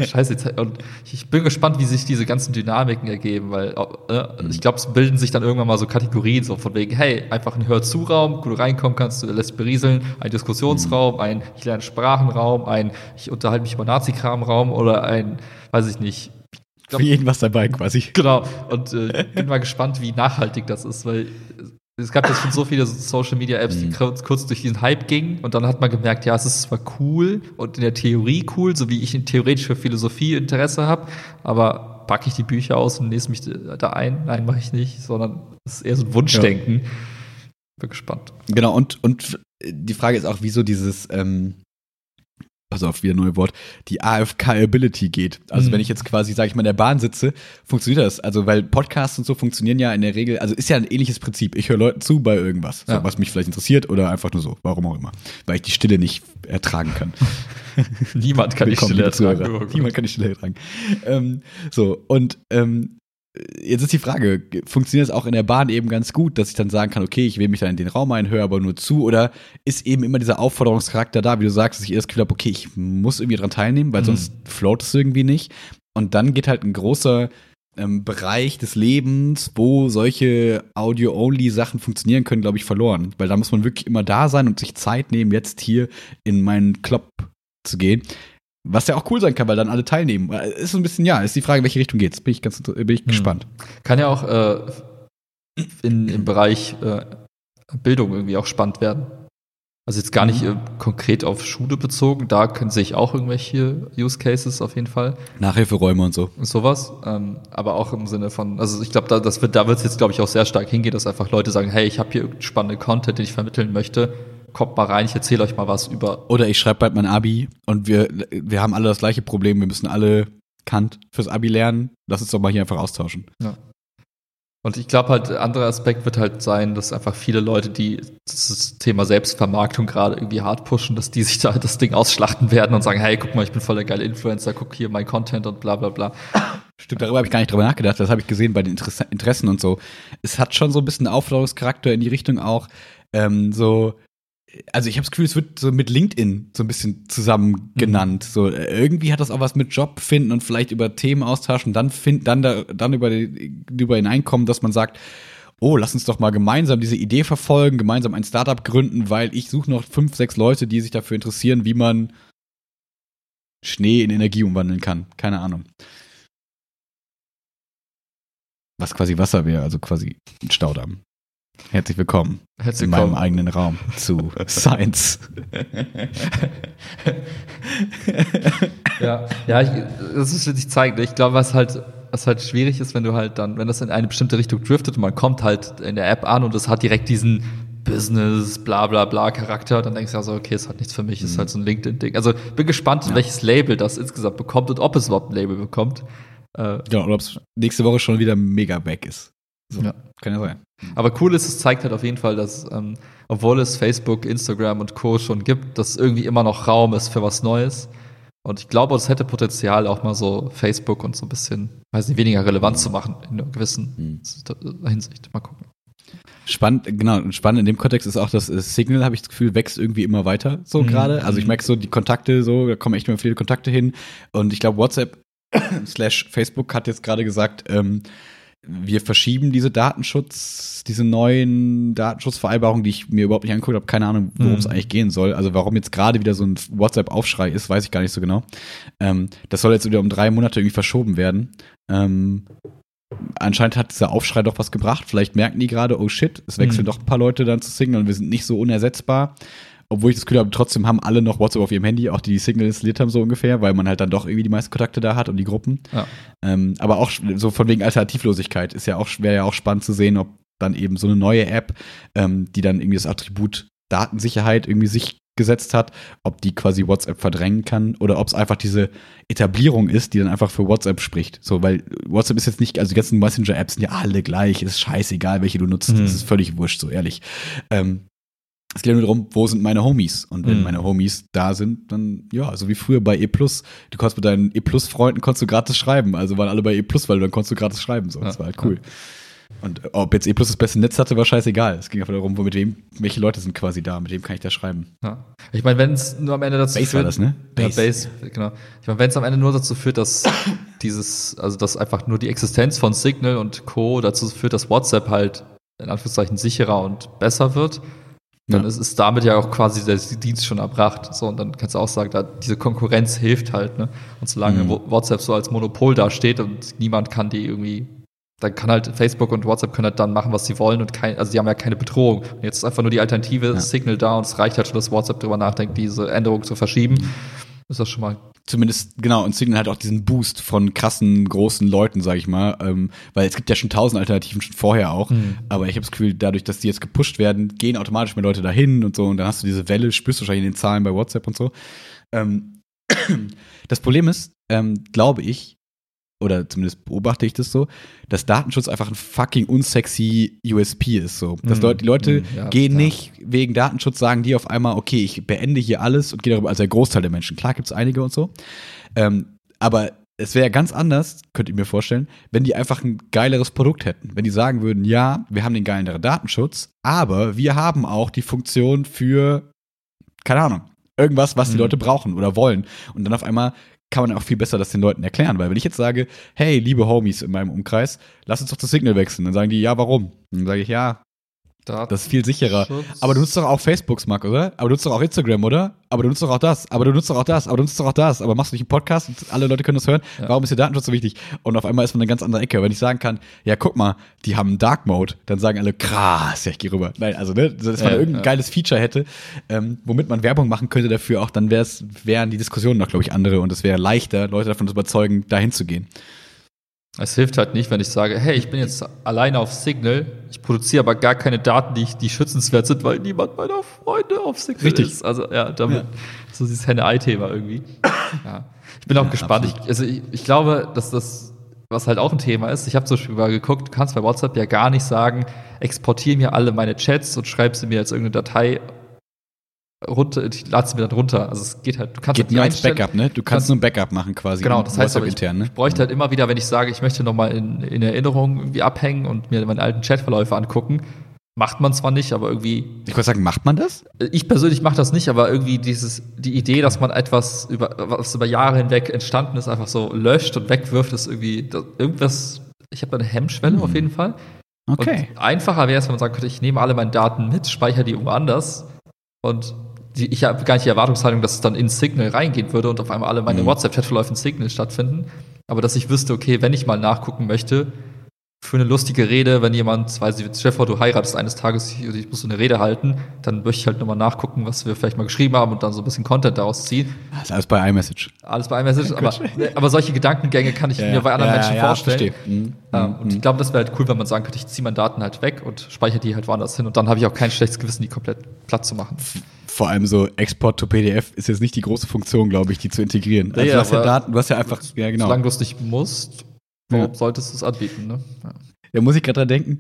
Scheiße. Und ich bin gespannt, wie sich diese ganzen Dynamiken ergeben, weil äh, ich glaube, es bilden sich dann irgendwann mal so Kategorien, so von wegen, hey, einfach ein Hör-zu-Raum, wo du reinkommen kannst, du lässt berieseln, ein Diskussionsraum, ein ich lerne Sprachenraum, ein ich unterhalte mich über Nazi-Kram-Raum oder ein, weiß ich nicht, Glaub, Für jeden was dabei quasi. Genau. Und äh, bin mal gespannt, wie nachhaltig das ist, weil es gab jetzt schon so viele Social Media Apps, die mhm. kurz, kurz durch diesen Hype gingen und dann hat man gemerkt, ja, es ist zwar cool und in der Theorie cool, so wie ich in theoretisch für Philosophie Interesse habe, aber packe ich die Bücher aus und lese mich da ein? Nein, mache ich nicht, sondern es ist eher so ein Wunschdenken. Ja. Bin gespannt. Genau, und, und die Frage ist auch, wieso dieses, ähm, also auf wieder ein neues Wort, die AFK-Ability geht. Also mhm. wenn ich jetzt quasi, sage ich mal, in der Bahn sitze, funktioniert das. Also weil Podcasts und so funktionieren ja in der Regel, also ist ja ein ähnliches Prinzip. Ich höre Leuten zu bei irgendwas, ja. so, was mich vielleicht interessiert oder einfach nur so, warum auch immer. Weil ich die Stille nicht ertragen kann. Niemand kann die Stille ertragen. Niemand kann die Stille ertragen. Ähm, so, und ähm, jetzt ist die Frage, funktioniert es auch in der Bahn eben ganz gut, dass ich dann sagen kann, okay, ich wähle mich dann in den Raum ein, höre aber nur zu oder ist eben immer dieser Aufforderungscharakter da, wie du sagst, dass ich das Gefühl habe, okay, ich muss irgendwie daran teilnehmen, weil mhm. sonst float es irgendwie nicht. Und dann geht halt ein großer ähm, Bereich des Lebens, wo solche Audio-Only-Sachen funktionieren können, glaube ich, verloren. Weil da muss man wirklich immer da sein und sich Zeit nehmen, jetzt hier in meinen Club zu gehen. Was ja auch cool sein kann, weil dann alle teilnehmen. Ist so ein bisschen, ja, ist die Frage, in welche Richtung geht's. Bin ich ganz bin ich hm. gespannt. Kann ja auch äh, in, im Bereich äh, Bildung irgendwie auch spannend werden. Also jetzt gar nicht äh, konkret auf Schule bezogen, da können sich auch irgendwelche Use Cases auf jeden Fall. Nachhilferäume und so. Sowas. Ähm, aber auch im Sinne von, also ich glaube, da, das wird, da wird es jetzt, glaube ich, auch sehr stark hingehen, dass einfach Leute sagen, hey, ich habe hier spannenden Content, den ich vermitteln möchte kommt mal rein, ich erzähle euch mal was über. Oder ich schreibe bald mein Abi und wir, wir haben alle das gleiche Problem, wir müssen alle Kant fürs Abi lernen. Lass uns doch mal hier einfach austauschen. Ja. Und ich glaube halt, anderer Aspekt wird halt sein, dass einfach viele Leute, die das Thema Selbstvermarktung gerade irgendwie hart pushen, dass die sich da das Ding ausschlachten werden und sagen, hey, guck mal, ich bin voll der geile Influencer, guck hier mein Content und bla bla bla. Stimmt, darüber habe ich gar nicht drüber nachgedacht. Das habe ich gesehen bei den Interessen und so. Es hat schon so ein bisschen Aufforderungscharakter in die Richtung auch, ähm, so also ich habe das Gefühl, es wird so mit LinkedIn so ein bisschen zusammen genannt. Mhm. So irgendwie hat das auch was mit Job finden und vielleicht über Themen austauschen, dann find, dann da, dann über die, über hineinkommen, dass man sagt, oh, lass uns doch mal gemeinsam diese Idee verfolgen, gemeinsam ein Startup gründen, weil ich suche noch fünf, sechs Leute, die sich dafür interessieren, wie man Schnee in Energie umwandeln kann. Keine Ahnung. Was quasi Wasser wäre, also quasi ein Staudamm. Herzlich willkommen Herzlich in willkommen. meinem eigenen Raum zu Science. ja, ja ich, das ist sich zeigt. Ich glaube, was halt, was halt schwierig ist, wenn du halt dann, wenn das in eine bestimmte Richtung driftet und man kommt halt in der App an und es hat direkt diesen Business, bla bla bla Charakter, dann denkst du also, okay, es hat nichts für mich, es ist halt so ein LinkedIn-Ding. Also bin gespannt, Ja. welches Label das insgesamt bekommt und ob es überhaupt ein Label bekommt. Äh, Genau, oder ob es nächste Woche schon wieder mega weg ist. So, Ja. Kann ja sein. Aber cool ist, es zeigt halt auf jeden Fall, dass, ähm, obwohl es Facebook, Instagram und Co. schon gibt, dass irgendwie immer noch Raum ist für was Neues. Und ich glaube, es hätte Potenzial, auch mal so Facebook und so ein bisschen, weiß nicht, weniger relevant zu machen in einer gewissen Hinsicht. Mal gucken. Spannend, genau, und spannend in dem Kontext ist auch, dass äh, Signal, habe ich das Gefühl, wächst irgendwie immer weiter, so Mhm. gerade. Also ich merke so, die Kontakte, so, da kommen echt immer viele Kontakte hin. Und ich glaube, WhatsApp slash Facebook hat jetzt gerade gesagt, ähm, wir verschieben diese Datenschutz, diese neuen Datenschutzvereinbarungen, die ich mir überhaupt nicht angeguckt habe, keine Ahnung, worum es Mhm. eigentlich gehen soll. Also warum jetzt gerade wieder so ein WhatsApp-Aufschrei ist, weiß ich gar nicht so genau. Ähm, das soll jetzt wieder um drei Monate irgendwie verschoben werden. Ähm, anscheinend hat dieser Aufschrei doch was gebracht. Vielleicht merken die gerade, oh shit, es wechseln Mhm. doch ein paar Leute dann zu Signal und wir sind nicht so unersetzbar. Obwohl ich das Gefühl habe, trotzdem haben alle noch WhatsApp auf ihrem Handy, auch die, die Signal installiert haben, so ungefähr, weil man halt dann doch irgendwie die meisten Kontakte da hat und die Gruppen. Ja. Ähm, aber auch so von wegen Alternativlosigkeit ist ja auch, wäre ja auch spannend zu sehen, ob dann eben so eine neue App, ähm, die dann irgendwie das Attribut Datensicherheit irgendwie sich gesetzt hat, ob die quasi WhatsApp verdrängen kann oder ob es einfach diese Etablierung ist, die dann einfach für WhatsApp spricht. So, weil WhatsApp ist jetzt nicht, also die ganzen Messenger-Apps sind ja alle gleich, ist scheißegal, welche du nutzt, Mhm. das ist völlig wurscht, so ehrlich. Ähm, es geht ja nur darum, wo sind meine Homies? Und wenn Mhm. meine Homies da sind, dann, ja, so wie früher bei E+. Du konntest mit deinen E+-Freunden konntest du gratis schreiben. Also waren alle bei E+, weil dann konntest du gratis schreiben. So. Das Ja, war halt cool. Und ob jetzt E das beste Netz hatte, war scheißegal. Es ging einfach darum, wo mit wem, welche Leute sind quasi da, mit wem kann ich da schreiben. Ja. Ich meine, wenn es nur am Ende dazu Base war führt, das, ne? Ja, Base. Base, genau. Ich meine, wenn es am Ende nur dazu führt, dass dieses, also dass einfach nur die Existenz von Signal und Co. dazu führt, dass WhatsApp halt in Anführungszeichen sicherer und besser wird, dann Ja. ist, ist damit ja auch quasi der Dienst schon erbracht. So, und dann kannst du auch sagen, da, diese Konkurrenz hilft halt, ne? Und solange Mhm. WhatsApp so als Monopol dasteht und niemand kann die irgendwie, dann kann halt Facebook und WhatsApp können halt dann machen, was sie wollen und kein, also die haben ja keine Bedrohung. Und jetzt ist einfach nur die Alternative Ja. Signal da und es reicht halt schon, dass WhatsApp darüber nachdenkt, diese Änderung zu verschieben. Ist das schon mal Zumindest, genau, und Signal hat auch diesen Boost von krassen, großen Leuten, sag ich mal. Ähm, weil es gibt ja schon tausend Alternativen schon vorher auch. Mhm. Aber ich habe das Gefühl, dadurch, dass die jetzt gepusht werden, gehen automatisch mehr Leute dahin und so. Und dann hast du diese Welle, spürst du wahrscheinlich in den Zahlen bei WhatsApp und so. Ähm, das Problem ist, ähm, glaube ich, oder zumindest beobachte ich das so, dass Datenschutz einfach ein fucking unsexy USP ist. So. Dass. Leute, die Leute Mhm, ja, gehen klar. nicht wegen Datenschutz, sagen die auf einmal, okay, ich beende hier alles und gehe darüber, also der Großteil der Menschen. Klar gibt es einige und so. Ähm, aber es wäre ganz anders, könnt ihr mir vorstellen, wenn die einfach ein geileres Produkt hätten. Wenn die sagen würden, ja, wir haben den geileren Datenschutz, aber wir haben auch die Funktion für, keine Ahnung, irgendwas, was die Mhm. Leute brauchen oder wollen. Und dann auf einmal kann man auch viel besser das den Leuten erklären, weil wenn ich jetzt sage, hey, liebe Homies in meinem Umkreis, lass uns doch das Signal wechseln, dann sagen die, ja, warum? Dann sage ich, ja, da. das ist viel sicherer. Schutz. Aber du nutzt doch auch Facebook, Mark, oder? Aber du nutzt doch auch Instagram, oder? Aber du nutzt doch auch das. Aber du nutzt doch auch das. Aber du nutzt doch auch das. Aber machst du nicht einen Podcast und alle Leute können das hören? Ja. Warum ist der Datenschutz so wichtig? Und auf einmal ist man eine ganz andere Ecke. Wenn ich sagen kann, ja, guck mal, die haben einen Dark Mode, dann sagen alle, krass, ja, ich gehe rüber. Nein, also, ne, dass man Ja, irgendein ja. geiles Feature hätte, ähm, womit man Werbung machen könnte dafür auch, dann wär's, wären die Diskussionen noch, glaube ich, andere und es wäre leichter, Leute davon zu überzeugen, dahin zu gehen. Es hilft halt nicht, wenn ich sage, hey, ich bin jetzt alleine auf Signal, ich produziere aber gar keine Daten, die, die schützenswert sind, weil niemand meiner Freunde auf Signal Richtig. ist. Also ja, damit, Ja. so dieses Henne-Ei-Thema irgendwie. Ja. Ich bin auch Ja, gespannt. Ich, also ich, ich glaube, dass das, was halt auch ein Thema ist, ich habe zum Beispiel mal geguckt, du kannst bei WhatsApp ja gar nicht sagen, exportiere mir alle meine Chats und schreib sie mir als irgendeine Datei runter, ich lade sie mir dann runter. Also es geht halt, du kannst Geht halt nur als Backup, ne? Du kannst kannst- nur ein Backup machen quasi. Genau, das heißt aber, ich, intern, ne? ich bräuchte halt immer wieder, wenn ich sage, ich möchte nochmal in, in Erinnerung irgendwie abhängen und mir meine alten Chatverläufe angucken, macht man zwar nicht, aber irgendwie. Ich wollte sagen, macht man das? Ich persönlich mache das nicht, aber irgendwie dieses, die Idee, dass man etwas über, was über Jahre hinweg entstanden ist, einfach so löscht und wegwirft, ist irgendwie das, irgendwas. Ich habe da eine Hemmschwelle Hm. auf jeden Fall. Okay. Und einfacher wäre es, wenn man sagen könnte, ich nehme alle meine Daten mit, speichere die irgendwo anders und die, ich habe gar nicht die Erwartungshaltung, dass es dann in Signal reingehen würde und auf einmal alle meine Mhm. WhatsApp-Chatverläufe in Signal stattfinden. Aber dass ich wüsste, okay, wenn ich mal nachgucken möchte, für eine lustige Rede, wenn jemand, weiß ich, vor, du heiratest eines Tages, ich, ich muss so eine Rede halten, dann möchte ich halt nochmal nachgucken, was wir vielleicht mal geschrieben haben und dann so ein bisschen Content daraus ziehen. Das ist alles bei iMessage. Alles bei iMessage, aber, aber solche Gedankengänge kann ich mir bei anderen Menschen vorstellen. verstehe. Mhm. Ähm, Mhm. und ich glaube, das wäre halt cool, wenn man sagen könnte, ich ziehe meine Daten halt weg und speichere die halt woanders hin und dann habe ich auch kein schlechtes Gewissen, die komplett platt zu machen. Vor allem so Export to PDF ist jetzt nicht die große Funktion, glaube ich, die zu integrieren. Also du hast ja Daten, du hast ja einfach, ja genau. Solange du es nicht musst, warum Ja. solltest du es anbieten, ne? Ja. Da muss ich gerade dran denken,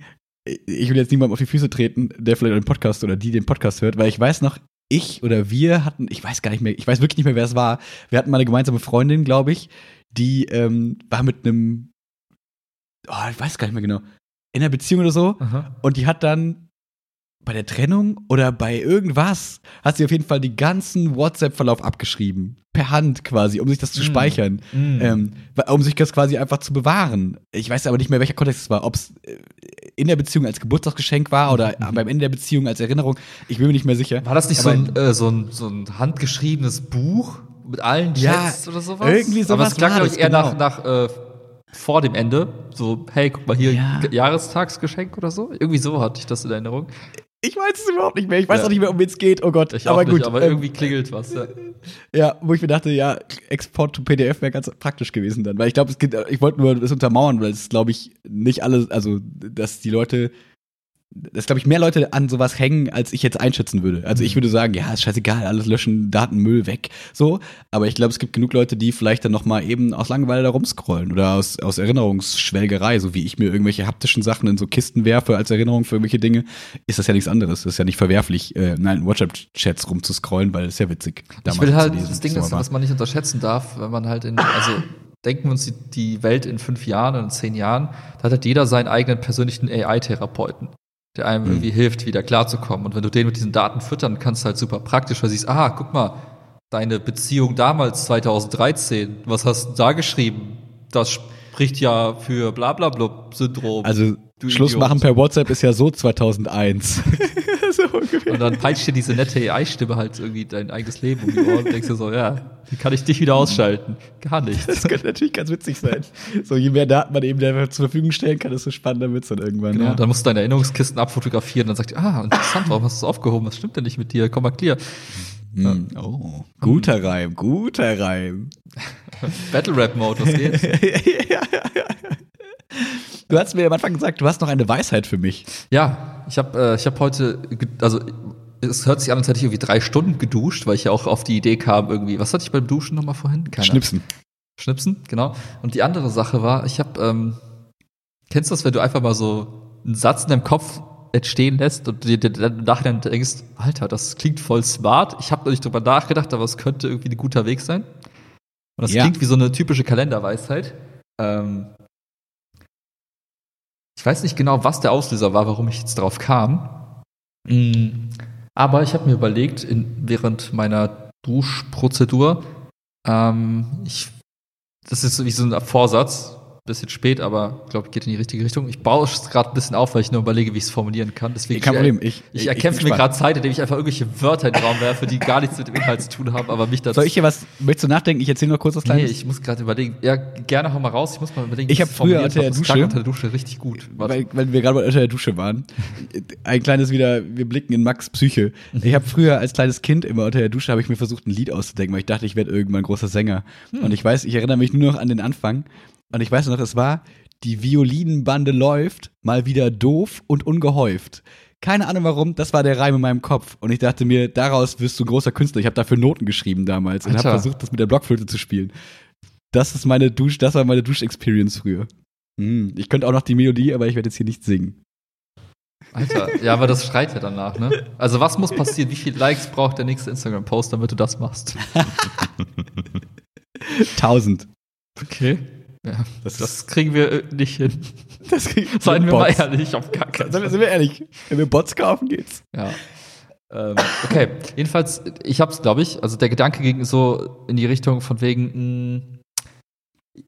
ich will jetzt niemandem auf die Füße treten, der vielleicht den Podcast oder die den Podcast hört, weil ich weiß noch, ich oder wir hatten, ich weiß gar nicht mehr, ich weiß wirklich nicht mehr, wer es war. Wir hatten mal eine gemeinsame Freundin, glaube ich, die ähm, war mit einem, oh, ich weiß gar nicht mehr genau, in einer Beziehung oder so. Und die hat dann bei der Trennung oder bei irgendwas, hat sie auf jeden Fall die ganzen WhatsApp-Verlauf abgeschrieben. Per Hand quasi, um sich das zu Mm. speichern. Mhm. Ähm, um sich das quasi einfach zu bewahren. Ich weiß aber nicht mehr, welcher Kontext es war. Ob es äh, in der Beziehung als Geburtstagsgeschenk war oder Mhm. beim Ende der Beziehung als Erinnerung. Ich bin mir nicht mehr sicher. War das nicht so Aber- ein, äh, so, ein, so ein handgeschriebes Buch mit allen Ja, Chats oder sowas? irgendwie Aber sowas es klang, glaube ich, eher genau. nach, nach äh, vor dem Ende. So, hey, guck mal hier, Ja. Ge- Jahrestagsgeschenk oder so. Irgendwie so hatte ich das in Erinnerung. Ich weiß es überhaupt nicht mehr. Ich weiß Ja. auch nicht mehr, um wen es geht. Oh Gott. Ich aber auch gut. nicht, aber ähm, irgendwie klingelt was. Ja. Ja, wo ich mir dachte, ja, Export to PDF wäre ganz praktisch gewesen dann. Weil ich glaube, es geht, ich wollte nur das untermauern, weil es, glaube ich, nicht alle, also, dass die Leute, dass, glaube ich, mehr Leute an sowas hängen, als ich jetzt einschätzen würde. Also ich würde sagen, ja, ist scheißegal, alles löschen, Datenmüll weg, so. Aber ich glaube, es gibt genug Leute, die vielleicht dann noch mal eben aus Langeweile da rumscrollen oder aus, aus Erinnerungsschwelgerei, so wie ich mir irgendwelche haptischen Sachen in so Kisten werfe als Erinnerung für irgendwelche Dinge, ist das ja nichts anderes. Das ist ja nicht verwerflich, äh, nein, WhatsApp-Chats rumzuscrollen, weil es ist ja witzig. Ich will halt, das Ding ist, was man nicht unterschätzen darf, wenn man halt in, also denken wir uns die, die Welt in fünf Jahren oder in zehn Jahren, da hat halt jeder seinen eigenen persönlichen AI-Therapeuten, der einem Mhm. irgendwie hilft, wieder klarzukommen. Und wenn du den mit diesen Daten füttern kannst, halt super praktisch, weil du siehst, ah, guck mal, deine Beziehung damals 2013, was hast du da geschrieben? Das spricht ja für Blablabla-Syndrom. Also Du Schluss Idiot. machen per WhatsApp ist ja so 2001. so ungefähr. Und dann peitscht dir diese nette AI-Stimme halt irgendwie dein eigenes Leben um die Ohren und denkst dir so, ja, wie kann ich dich wieder ausschalten? Gar nichts. Das könnte natürlich ganz witzig sein. So, je mehr Daten man eben der zur Verfügung stellen kann, desto spannender wird es dann irgendwann. Genau, ja. dann musst du deine Erinnerungskisten abfotografieren, dann sagt ihr, ah, interessant, warum hast du es aufgehoben? Was stimmt denn nicht mit dir? Komm mal clear. Hm. Oh, guter Reim, guter Reim. Battle Rap Mode, was geht? Du hast mir am Anfang gesagt, du hast noch eine Weisheit für mich. ja, ich habe äh, ich hab heute, also es hört sich an, als hätte ich irgendwie drei Stunden geduscht, weil ich ja auch auf die Idee kam, irgendwie, was hatte ich beim Duschen nochmal vorhin? Keine. Schnipsen. Schnipsen, genau. Und die andere Sache war, ich habe, ähm, kennst du das, wenn du einfach mal so einen Satz in deinem Kopf entstehen lässt und dir dann im Nachhinein denkst, Alter, das klingt voll smart. Ich habe noch nicht drüber nachgedacht, aber es könnte irgendwie ein guter Weg sein. Und das Ja. klingt wie so eine typische Kalenderweisheit. Ähm, ich weiß nicht genau, was der Auslöser war, warum ich jetzt drauf kam. Mm, Aber ich habe mir überlegt, in, während meiner Duschprozedur, ähm, ich, das ist wie so ein Vorsatz, bisschen spät, aber glaube, geht in die richtige Richtung. Ich baue es gerade ein bisschen auf, weil ich nur überlege, wie ich es formulieren kann. Deswegen Kein Problem. Ich, ich erkämpfe bin mir gerade Zeit, indem ich einfach irgendwelche Wörter in den Raum werfe, die gar nichts mit dem Inhalt zu tun haben, aber mich dazu. Soll ich hier was, möchtest du nachdenken? Ich erzähle noch kurz was Nee, Kleines. ich muss gerade überlegen. Ja, gerne hau mal raus. Ich muss mal überlegen. Ich wie hab es früher unter der habe. Dusche- unter der Dusche richtig gut. Warte. weil, weil wir gerade unter der Dusche waren. Ein kleines wieder, wir blicken in Max Psyche. Ich habe früher als kleines Kind immer unter der Dusche habe ich mir versucht, ein Lied auszudenken, weil ich dachte, ich werde irgendwann großer Sänger. Und ich weiß, ich erinnere mich nur noch an den Anfang. Und ich weiß noch, es war, die Violinenbande läuft, mal wieder doof und ungehäuft. Keine Ahnung warum, das war der Reim in meinem Kopf. Und ich dachte mir, daraus wirst du ein großer Künstler. Ich habe dafür Noten geschrieben damals und habe versucht, das mit der Blockflöte zu spielen. Das ist meine Dusch, das war meine Dusch-Experience früher. Hm, Ich könnte auch noch die Melodie, aber ich werde jetzt hier nicht singen. Alter, ja, aber das schreit ja danach, ne? Also was muss passieren? Wie viele Likes braucht der nächste Instagram-Post, damit du das machst? Tausend. Okay. Ja, das, das, kriegen wir äh, nicht hin. Das kriegen Seien wir mal ehrlich, auf gar keinen Fall. Sind wir ehrlich, wenn wir Bots kaufen, geht's. Ja. ähm, okay, jedenfalls, ich hab's, glaube ich, also der Gedanke ging so in die Richtung von wegen, mh, hm,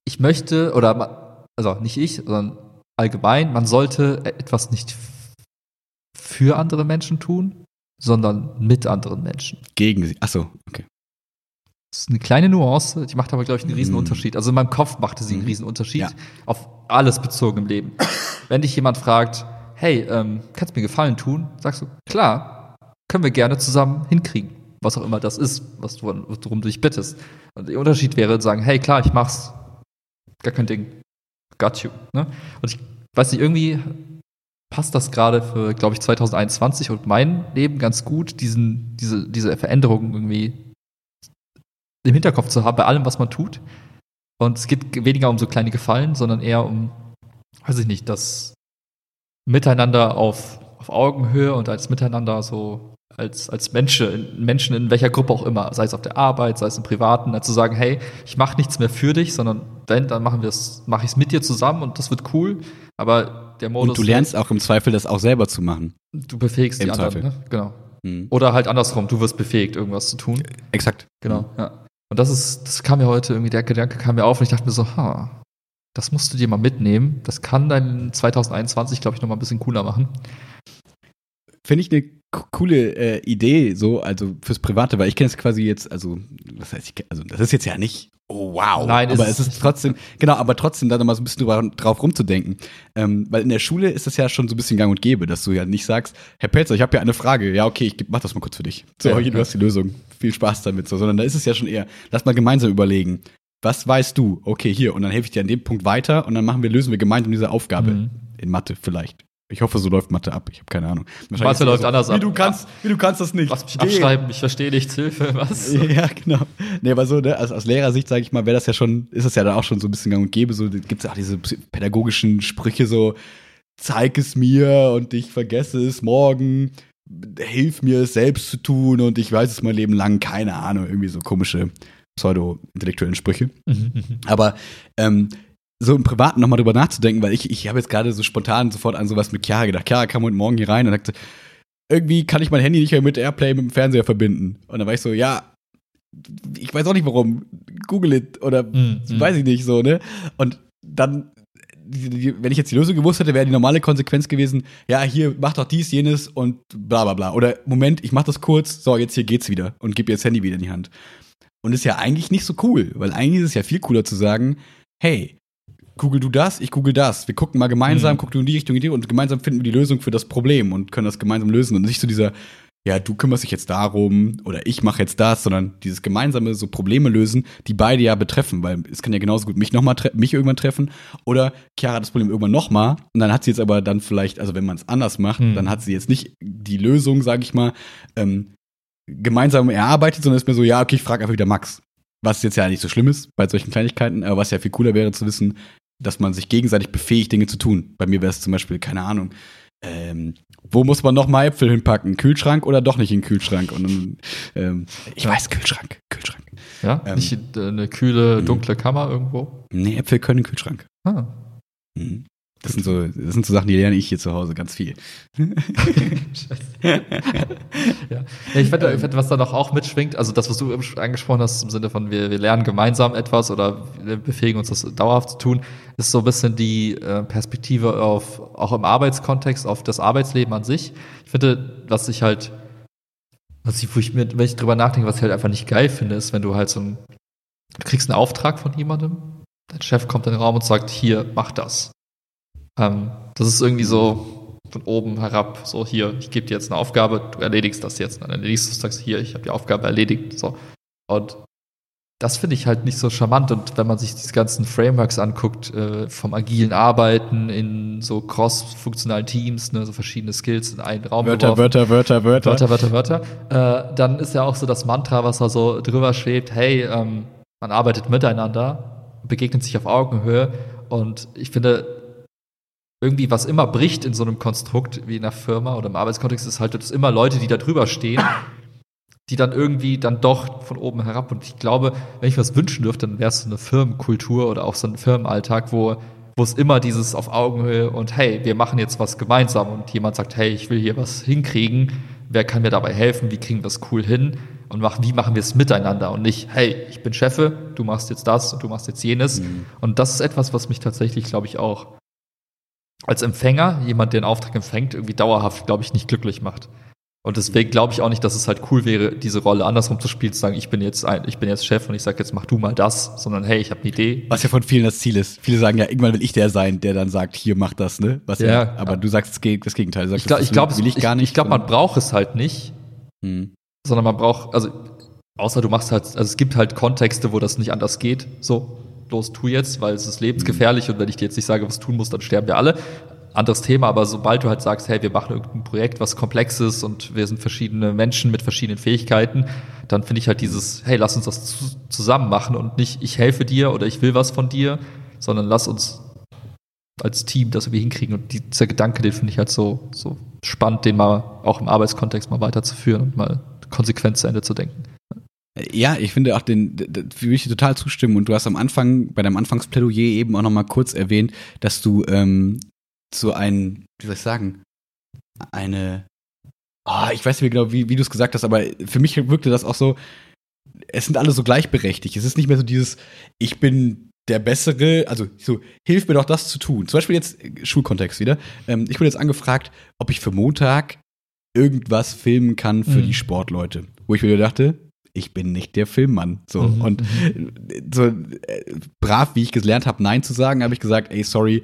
ich möchte, oder, also nicht ich, sondern allgemein, man sollte etwas nicht für andere Menschen tun, sondern mit anderen Menschen. Gegen sie. Achso, okay. Das ist eine kleine Nuance, die macht aber, glaube ich, einen riesen mhm. Unterschied. Also in meinem Kopf machte sie einen mhm. riesen Unterschied ja. auf alles bezogen im Leben. Wenn dich jemand fragt, hey, ähm, kannst du mir Gefallen tun? Sagst du, klar, können wir gerne zusammen hinkriegen. Was auch immer das ist, was du, worum du dich bittest. Und der Unterschied wäre, sagen, hey, klar, ich mach's. Gar kein Ding. Got you. Ne? Und ich weiß nicht, irgendwie passt das gerade für, glaube ich, 2021 und mein Leben ganz gut, diesen, diese, diese Veränderungen irgendwie im Hinterkopf zu haben bei allem, was man tut. Und es geht weniger um so kleine Gefallen, sondern eher um, weiß ich nicht, das Miteinander auf, auf Augenhöhe und als Miteinander so als, als Menschen, Menschen in welcher Gruppe auch immer, sei es auf der Arbeit, sei es im Privaten, zu sagen, hey, ich mache nichts mehr für dich, sondern wenn, dann machen wir es, mache ich es mit dir zusammen und das wird cool. Aber der Modus. Und du lernst auch im Zweifel, das auch selber zu machen. Du befähigst Im die Zweifel. anderen, ne? genau. Mhm. Oder halt andersrum, du wirst befähigt, irgendwas zu tun. Exakt. Genau, mhm. ja. Und das ist, das kam mir heute irgendwie, der Gedanke kam mir auf und ich dachte mir so, ha, das musst du dir mal mitnehmen. Das kann dein 2021, glaube ich, noch mal ein bisschen cooler machen. Finde ich eine coole äh, Idee, so, also fürs Private, weil ich kenne es quasi jetzt, also, was heißt, ich, also, das ist jetzt ja nicht, oh wow, Nein, aber es ist trotzdem, genau, aber trotzdem da mal so ein bisschen drüber, drauf rumzudenken. Ähm, weil in der Schule ist das ja schon so ein bisschen gang und gäbe, dass du ja nicht sagst, Herr Pelzer, ich habe ja eine Frage, ja, okay, ich mach das mal kurz für dich. So, ja, hier, du hast die Lösung, viel Spaß damit, so, sondern da ist es ja schon eher, lass mal gemeinsam überlegen, was weißt du? Okay, hier, und dann helfe ich dir an dem Punkt weiter und dann machen wir, lösen wir gemeinsam diese Aufgabe. Mhm. In Mathe vielleicht. Ich hoffe, so läuft Mathe ab. Ich habe keine Ahnung. Mathe läuft so, anders wie ab. Du kannst, wie du kannst das nicht. Lass mich abschreiben, ich verstehe nichts, Hilfe, was? Ja, genau. Nee, aber so, ne, aus, aus Lehrersicht, sage ich mal, wäre das ja schon, ist das ja dann auch schon so ein bisschen gang und gäbe. So gibt es auch diese pädagogischen Sprüche, so, zeig es mir und ich vergesse es morgen, hilf mir es selbst zu tun und ich weiß es mein Leben lang, keine Ahnung, irgendwie so komische pseudo-intellektuellen Sprüche. Mhm, mhm. aber ähm, so im Privaten nochmal drüber nachzudenken, weil ich, ich habe jetzt gerade so spontan sofort an sowas mit Chiara gedacht. Chiara kam heute Morgen hier rein und sagte, irgendwie kann ich mein Handy nicht mehr mit Airplay mit dem Fernseher verbinden. Und dann war ich so, ja, ich weiß auch nicht warum. Google it oder mm, weiß ich nicht so, ne? Und dann, wenn ich jetzt die Lösung gewusst hätte, wäre die normale Konsequenz gewesen, ja, hier, mach doch dies, jenes und bla bla bla. Oder Moment, ich mach das kurz, so, jetzt hier geht's wieder und gib ihr das Handy wieder in die Hand. Und ist ja eigentlich nicht so cool, weil eigentlich ist es ja viel cooler zu sagen, hey, google du das, ich google das. Wir gucken mal gemeinsam, mhm. guck du in die Richtung, in die und gemeinsam finden wir die Lösung für das Problem und können das gemeinsam lösen und nicht so dieser, ja, du kümmerst dich jetzt darum oder ich mache jetzt das, sondern dieses gemeinsame so Probleme lösen, die beide ja betreffen, weil es kann ja genauso gut mich noch mal mich irgendwann treffen oder Chiara hat das Problem irgendwann noch mal und dann hat sie jetzt aber dann vielleicht, also wenn man es anders macht, mhm. dann hat sie jetzt nicht die Lösung, sage ich mal, ähm, gemeinsam erarbeitet, sondern ist mir so, ja, okay, ich frage einfach wieder Max. Was jetzt ja nicht so schlimm ist bei solchen Kleinigkeiten, aber was ja viel cooler wäre zu wissen, dass man sich gegenseitig befähigt, Dinge zu tun. Bei mir wäre es zum Beispiel, keine Ahnung, ähm, wo muss man noch mal Äpfel hinpacken? Kühlschrank oder doch nicht in den Kühlschrank? Und ähm, ich ja. weiß, Kühlschrank, Kühlschrank. Ja, ähm, nicht eine kühle, dunkle Kammer irgendwo? Nee, Äpfel können in den Kühlschrank. Ah. Mhm. Das sind, so, das sind so Sachen, die lerne ich hier zu Hause ganz viel. ja. ja. ich finde, find, was da noch auch mitschwingt, also das, was du angesprochen hast, im Sinne von wir, wir lernen gemeinsam etwas oder befähigen uns das dauerhaft zu tun, ist so ein bisschen die äh, Perspektive auf, auch im Arbeitskontext, auf das Arbeitsleben an sich. Ich finde, was ich halt, was ich, wo ich mir, wenn ich drüber nachdenke, was ich halt einfach nicht geil finde, ist, wenn du halt so ein, du kriegst einen Auftrag von jemandem, dein Chef kommt in den Raum und sagt, hier, mach das ähm, das ist irgendwie so von oben herab, so hier, ich gebe dir jetzt eine Aufgabe, du erledigst das jetzt. Dann erledigst du es, sagst hier, ich habe die Aufgabe erledigt. So. Und das finde ich halt nicht so charmant. Und wenn man sich diese ganzen Frameworks anguckt, äh, vom agilen Arbeiten in so cross-funktionalen Teams, ne, so verschiedene Skills in einen Raum Wörter, geworfen, Wörter, Wörter, Wörter. Wörter, Wörter, Wörter. Äh, dann ist ja auch so das Mantra, was da so drüber schwebt, hey, ähm, man arbeitet miteinander, begegnet sich auf Augenhöhe. Und ich finde, irgendwie was immer bricht in so einem Konstrukt wie in einer Firma oder im Arbeitskontext, ist halt, dass immer Leute, die da drüber stehen, die dann irgendwie dann doch von oben herab. Und ich glaube, wenn ich was wünschen dürfte, dann wäre es so eine Firmenkultur oder auch so ein Firmenalltag, wo wo es immer dieses auf Augenhöhe und hey, wir machen jetzt was gemeinsam und jemand sagt, hey, ich will hier was hinkriegen, wer kann mir dabei helfen, wie kriegen wir es cool hin und machen, wie machen wir es miteinander und nicht, hey, ich bin Chefe, du machst jetzt das und du machst jetzt jenes. Mhm. Und das ist etwas, was mich tatsächlich, glaube ich, auch als Empfänger, jemand, der einen Auftrag empfängt, irgendwie dauerhaft, glaube ich, nicht glücklich macht. Und deswegen glaube ich auch nicht, dass es halt cool wäre, diese Rolle andersrum zu spielen, zu sagen, ich bin jetzt ein, ich bin jetzt Chef und ich sage jetzt mach du mal das, sondern hey, ich habe eine Idee. Was ja von vielen das Ziel ist. Viele sagen ja, irgendwann will ich der sein, der dann sagt, hier mach das, ne? Was ja, ja aber ja. du sagst das Gegenteil. Du sagst, ich glaube, ich glaube, ich gar nicht. Ich glaube, man braucht es halt nicht, hm. sondern man braucht, also außer du machst halt, also es gibt halt Kontexte, wo das nicht anders geht. So, los, tu jetzt, weil es ist lebensgefährlich mhm. und wenn ich dir jetzt nicht sage, was tun musst, dann sterben wir alle anderes Thema, aber sobald du halt sagst, hey, wir machen irgendein Projekt, was komplex ist und wir sind verschiedene Menschen mit verschiedenen Fähigkeiten, dann finde ich halt dieses, hey, lass uns das zusammen machen und nicht, ich helfe dir oder ich will was von dir, sondern lass uns als Team das irgendwie hinkriegen. Und dieser Gedanke, den finde ich halt so, so spannend, den mal auch im Arbeitskontext mal weiterzuführen und mal konsequent zu Ende zu denken. Ja, ich finde auch den, würde ich total zustimmen. Und du hast am Anfang, bei deinem Anfangsplädoyer eben auch nochmal kurz erwähnt, dass du ähm, so ein, wie soll ich sagen, eine, oh, ich weiß nicht genau, wie, wie du es gesagt hast, aber für mich wirkte das auch so, es sind alle so gleichberechtigt. Es ist nicht mehr so dieses, ich bin der Bessere, also so, hilf mir doch das zu tun. Zum Beispiel jetzt Schulkontext wieder. Ähm, ich wurde jetzt angefragt, ob ich für Montag irgendwas filmen kann für mhm. die Sportleute. Wo ich mir dachte, ich bin nicht der Filmmann. So. Mhm. Und mhm. so äh, brav, wie ich gelernt habe, Nein zu sagen, habe ich gesagt, ey, sorry,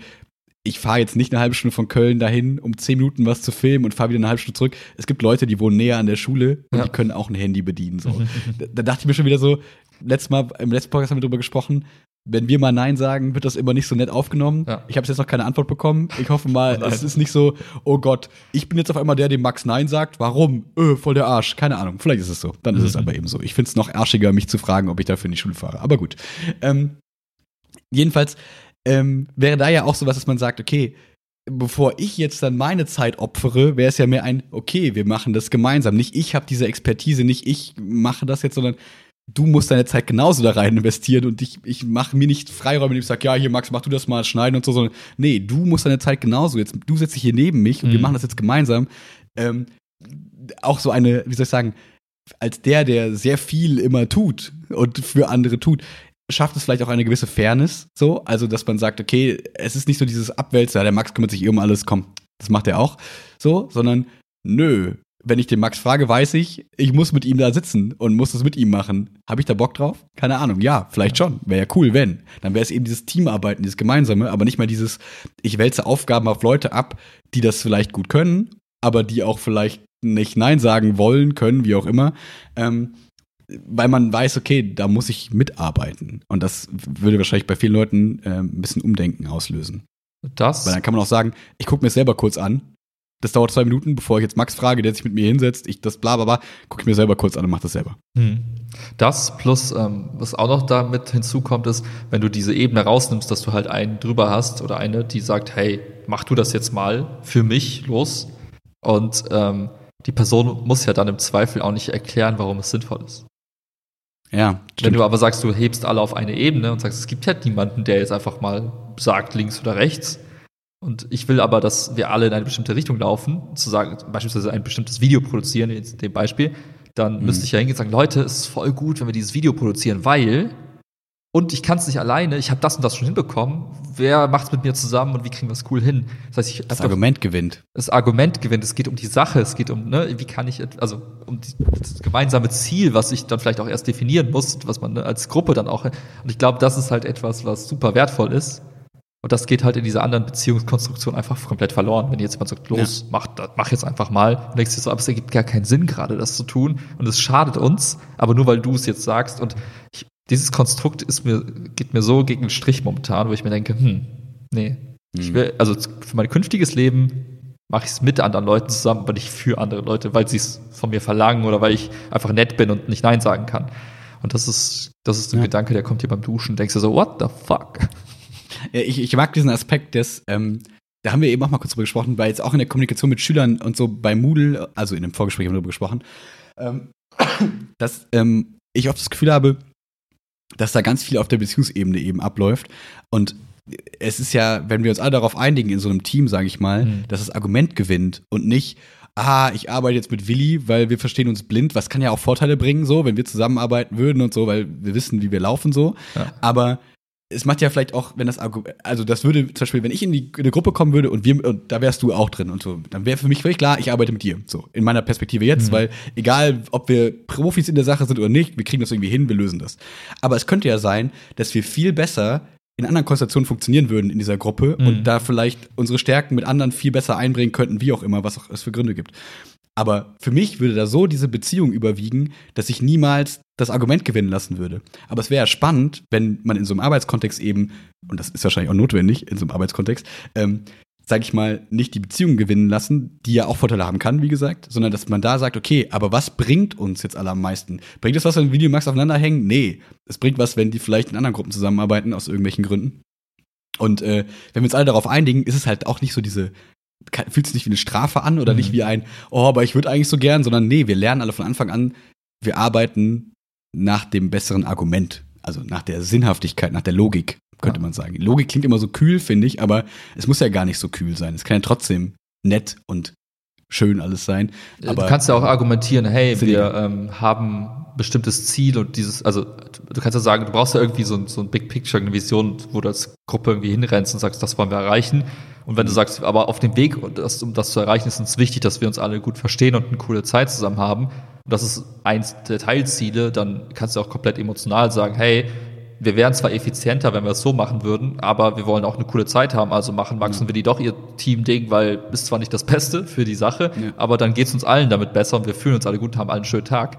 ich fahre jetzt nicht eine halbe Stunde von Köln dahin, um zehn Minuten was zu filmen und fahre wieder eine halbe Stunde zurück. Es gibt Leute, die wohnen näher an der Schule und ja. die können auch ein Handy bedienen. So. da, da, dachte ich mir schon wieder so, letztes Mal, im letzten Podcast haben wir darüber gesprochen, wenn wir mal Nein sagen, wird das immer nicht so nett aufgenommen. Ja. Ich habe jetzt noch keine Antwort bekommen. Ich hoffe mal, oh es ist nicht so, oh Gott, ich bin jetzt auf einmal der, dem Max Nein sagt. Warum? Öh, voll der Arsch. Keine Ahnung. Vielleicht ist es so. Dann ist es mhm. aber eben so. Ich finde es noch arschiger, mich zu fragen, ob ich dafür in die Schule fahre. Aber gut. Ähm, jedenfalls ähm, wäre da ja auch so was, dass man sagt, okay, bevor ich jetzt dann meine Zeit opfere, wäre es ja mehr ein, okay, wir machen das gemeinsam. Nicht ich habe diese Expertise, nicht ich mache das jetzt, sondern du musst deine Zeit genauso da rein investieren und ich, ich mache mir nicht Freiräume, indem ich sage, ja, hier Max, mach du das mal, schneiden und so, sondern nee, du musst deine Zeit genauso jetzt, du setzt dich hier neben mich und mhm. wir machen das jetzt gemeinsam. Ähm, auch so eine, wie soll ich sagen, als der, der sehr viel immer tut und für andere tut, schafft es vielleicht auch eine gewisse Fairness, so, also dass man sagt, okay, es ist nicht so dieses Abwälzer, der Max kümmert sich eh um alles, komm, das macht er auch, so, sondern nö, wenn ich den Max frage, weiß ich, ich muss mit ihm da sitzen und muss das mit ihm machen. Habe ich da Bock drauf? Keine Ahnung. Ja, vielleicht schon. Wäre ja cool, wenn. Dann wäre es eben dieses Teamarbeiten, dieses Gemeinsame, aber nicht mal dieses, ich wälze Aufgaben auf Leute ab, die das vielleicht gut können, aber die auch vielleicht nicht Nein sagen wollen, können, wie auch immer. Ähm, weil man weiß, okay, da muss ich mitarbeiten. Und das würde wahrscheinlich bei vielen Leuten äh, ein bisschen Umdenken auslösen. Das? Weil dann kann man auch sagen, ich gucke mir es selber kurz an. Das dauert zwei Minuten, bevor ich jetzt Max frage, der sich mit mir hinsetzt, ich das bla bla bla, gucke ich mir selber kurz an und mache das selber. Hm. Das plus, ähm, was auch noch damit hinzukommt, ist, wenn du diese Ebene rausnimmst, dass du halt einen drüber hast oder eine, die sagt, hey, mach du das jetzt mal für mich los. Und ähm, die Person muss ja dann im Zweifel auch nicht erklären, warum es sinnvoll ist. Ja. Stimmt. Wenn du aber sagst, du hebst alle auf eine Ebene und sagst, es gibt halt niemanden, der jetzt einfach mal sagt, links oder rechts. Und ich will aber, dass wir alle in eine bestimmte Richtung laufen, zu sagen, beispielsweise ein bestimmtes Video produzieren, in dem Beispiel, dann mhm. müsste ich ja hingehen und sagen, Leute, es ist voll gut, wenn wir dieses Video produzieren, weil und ich kann es nicht alleine, ich habe das und das schon hinbekommen. Wer macht es mit mir zusammen und wie kriegen wir es cool hin? Das heißt, ich das Argument gewinnt. Das Argument gewinnt. Es geht um die Sache, es geht um, ne, wie kann ich, also um die, das gemeinsame Ziel, was ich dann vielleicht auch erst definieren muss, was man ne, als Gruppe dann auch. Und ich glaube, das ist halt etwas, was super wertvoll ist. Und das geht halt in dieser anderen Beziehungskonstruktion einfach komplett verloren. Wenn jetzt jemand sagt, los, ja. mach, mach jetzt einfach mal, und denkst du so, aber es ergibt gar keinen Sinn gerade, das zu tun. Und es schadet uns, aber nur weil du es jetzt sagst. Und ich, dieses Konstrukt ist mir, geht mir so gegen den Strich momentan, wo ich mir denke, hm, nee. Hm. Ich will, also für mein künftiges Leben mache ich es mit anderen Leuten zusammen, aber nicht für andere Leute, weil sie es von mir verlangen oder weil ich einfach nett bin und nicht Nein sagen kann. Und das ist, das ist ein ja. Gedanke, der kommt hier beim Duschen, denkst du so, what the fuck? Ja, ich, ich mag diesen Aspekt des, ähm, da haben wir eben auch mal kurz drüber gesprochen, weil jetzt auch in der Kommunikation mit Schülern und so bei Moodle, also in dem Vorgespräch haben wir darüber gesprochen, ähm, dass ähm, ich oft das Gefühl habe, dass da ganz viel auf der Beziehungsebene eben abläuft. Und es ist ja, wenn wir uns alle darauf einigen in so einem Team, sage ich mal, mhm. dass das Argument gewinnt und nicht, ah, ich arbeite jetzt mit Willi, weil wir verstehen uns blind, was kann ja auch Vorteile bringen, so, wenn wir zusammenarbeiten würden und so, weil wir wissen, wie wir laufen so. Ja. Aber es macht ja vielleicht auch, wenn das Argument, also das würde zum Beispiel, wenn ich in die in eine Gruppe kommen würde und wir und da wärst du auch drin und so, dann wäre für mich völlig klar, ich arbeite mit dir, so in meiner Perspektive jetzt, mhm. weil egal, ob wir Profis in der Sache sind oder nicht, wir kriegen das irgendwie hin, wir lösen das. Aber es könnte ja sein, dass wir viel besser in anderen Konstellationen funktionieren würden in dieser Gruppe mhm. und da vielleicht unsere Stärken mit anderen viel besser einbringen könnten, wie auch immer, was auch es für Gründe gibt. Aber für mich würde da so diese Beziehung überwiegen, dass ich niemals das Argument gewinnen lassen würde. Aber es wäre ja spannend, wenn man in so einem Arbeitskontext eben, und das ist wahrscheinlich auch notwendig in so einem Arbeitskontext, ähm, sage ich mal, nicht die Beziehung gewinnen lassen, die ja auch Vorteile haben kann, wie gesagt, sondern dass man da sagt, okay, aber was bringt uns jetzt alle am meisten? Bringt es was, wenn Videomax aufeinander hängen? Nee. Es bringt was, wenn die vielleicht in anderen Gruppen zusammenarbeiten, aus irgendwelchen Gründen. Und äh, wenn wir uns alle darauf einigen, ist es halt auch nicht so diese, fühlt sich nicht wie eine Strafe an oder mhm. nicht wie ein, oh, aber ich würde eigentlich so gern, sondern nee, wir lernen alle von Anfang an, wir arbeiten nach dem besseren Argument, also nach der Sinnhaftigkeit, nach der Logik könnte man sagen. Logik klingt immer so kühl, finde ich, aber es muss ja gar nicht so kühl sein. Es kann ja trotzdem nett und schön alles sein. Aber du kannst ja auch argumentieren, hey, wir ähm, haben bestimmtes Ziel und dieses, also du kannst ja sagen, du brauchst ja irgendwie so ein, so ein Big Picture, eine Vision, wo du als Gruppe irgendwie hinrennst und sagst, das wollen wir erreichen. Und wenn du mhm. sagst, aber auf dem Weg, das, um das zu erreichen, ist uns wichtig, dass wir uns alle gut verstehen und eine coole Zeit zusammen haben. Und das ist eins der Teilziele, dann kannst du auch komplett emotional sagen, hey, wir wären zwar effizienter, wenn wir es so machen würden, aber wir wollen auch eine coole Zeit haben, also machen Max und Willi doch ihr Team-Ding, weil ist zwar nicht das Beste für die Sache, ja. aber dann geht es uns allen damit besser und wir fühlen uns alle gut und haben einen schönen Tag.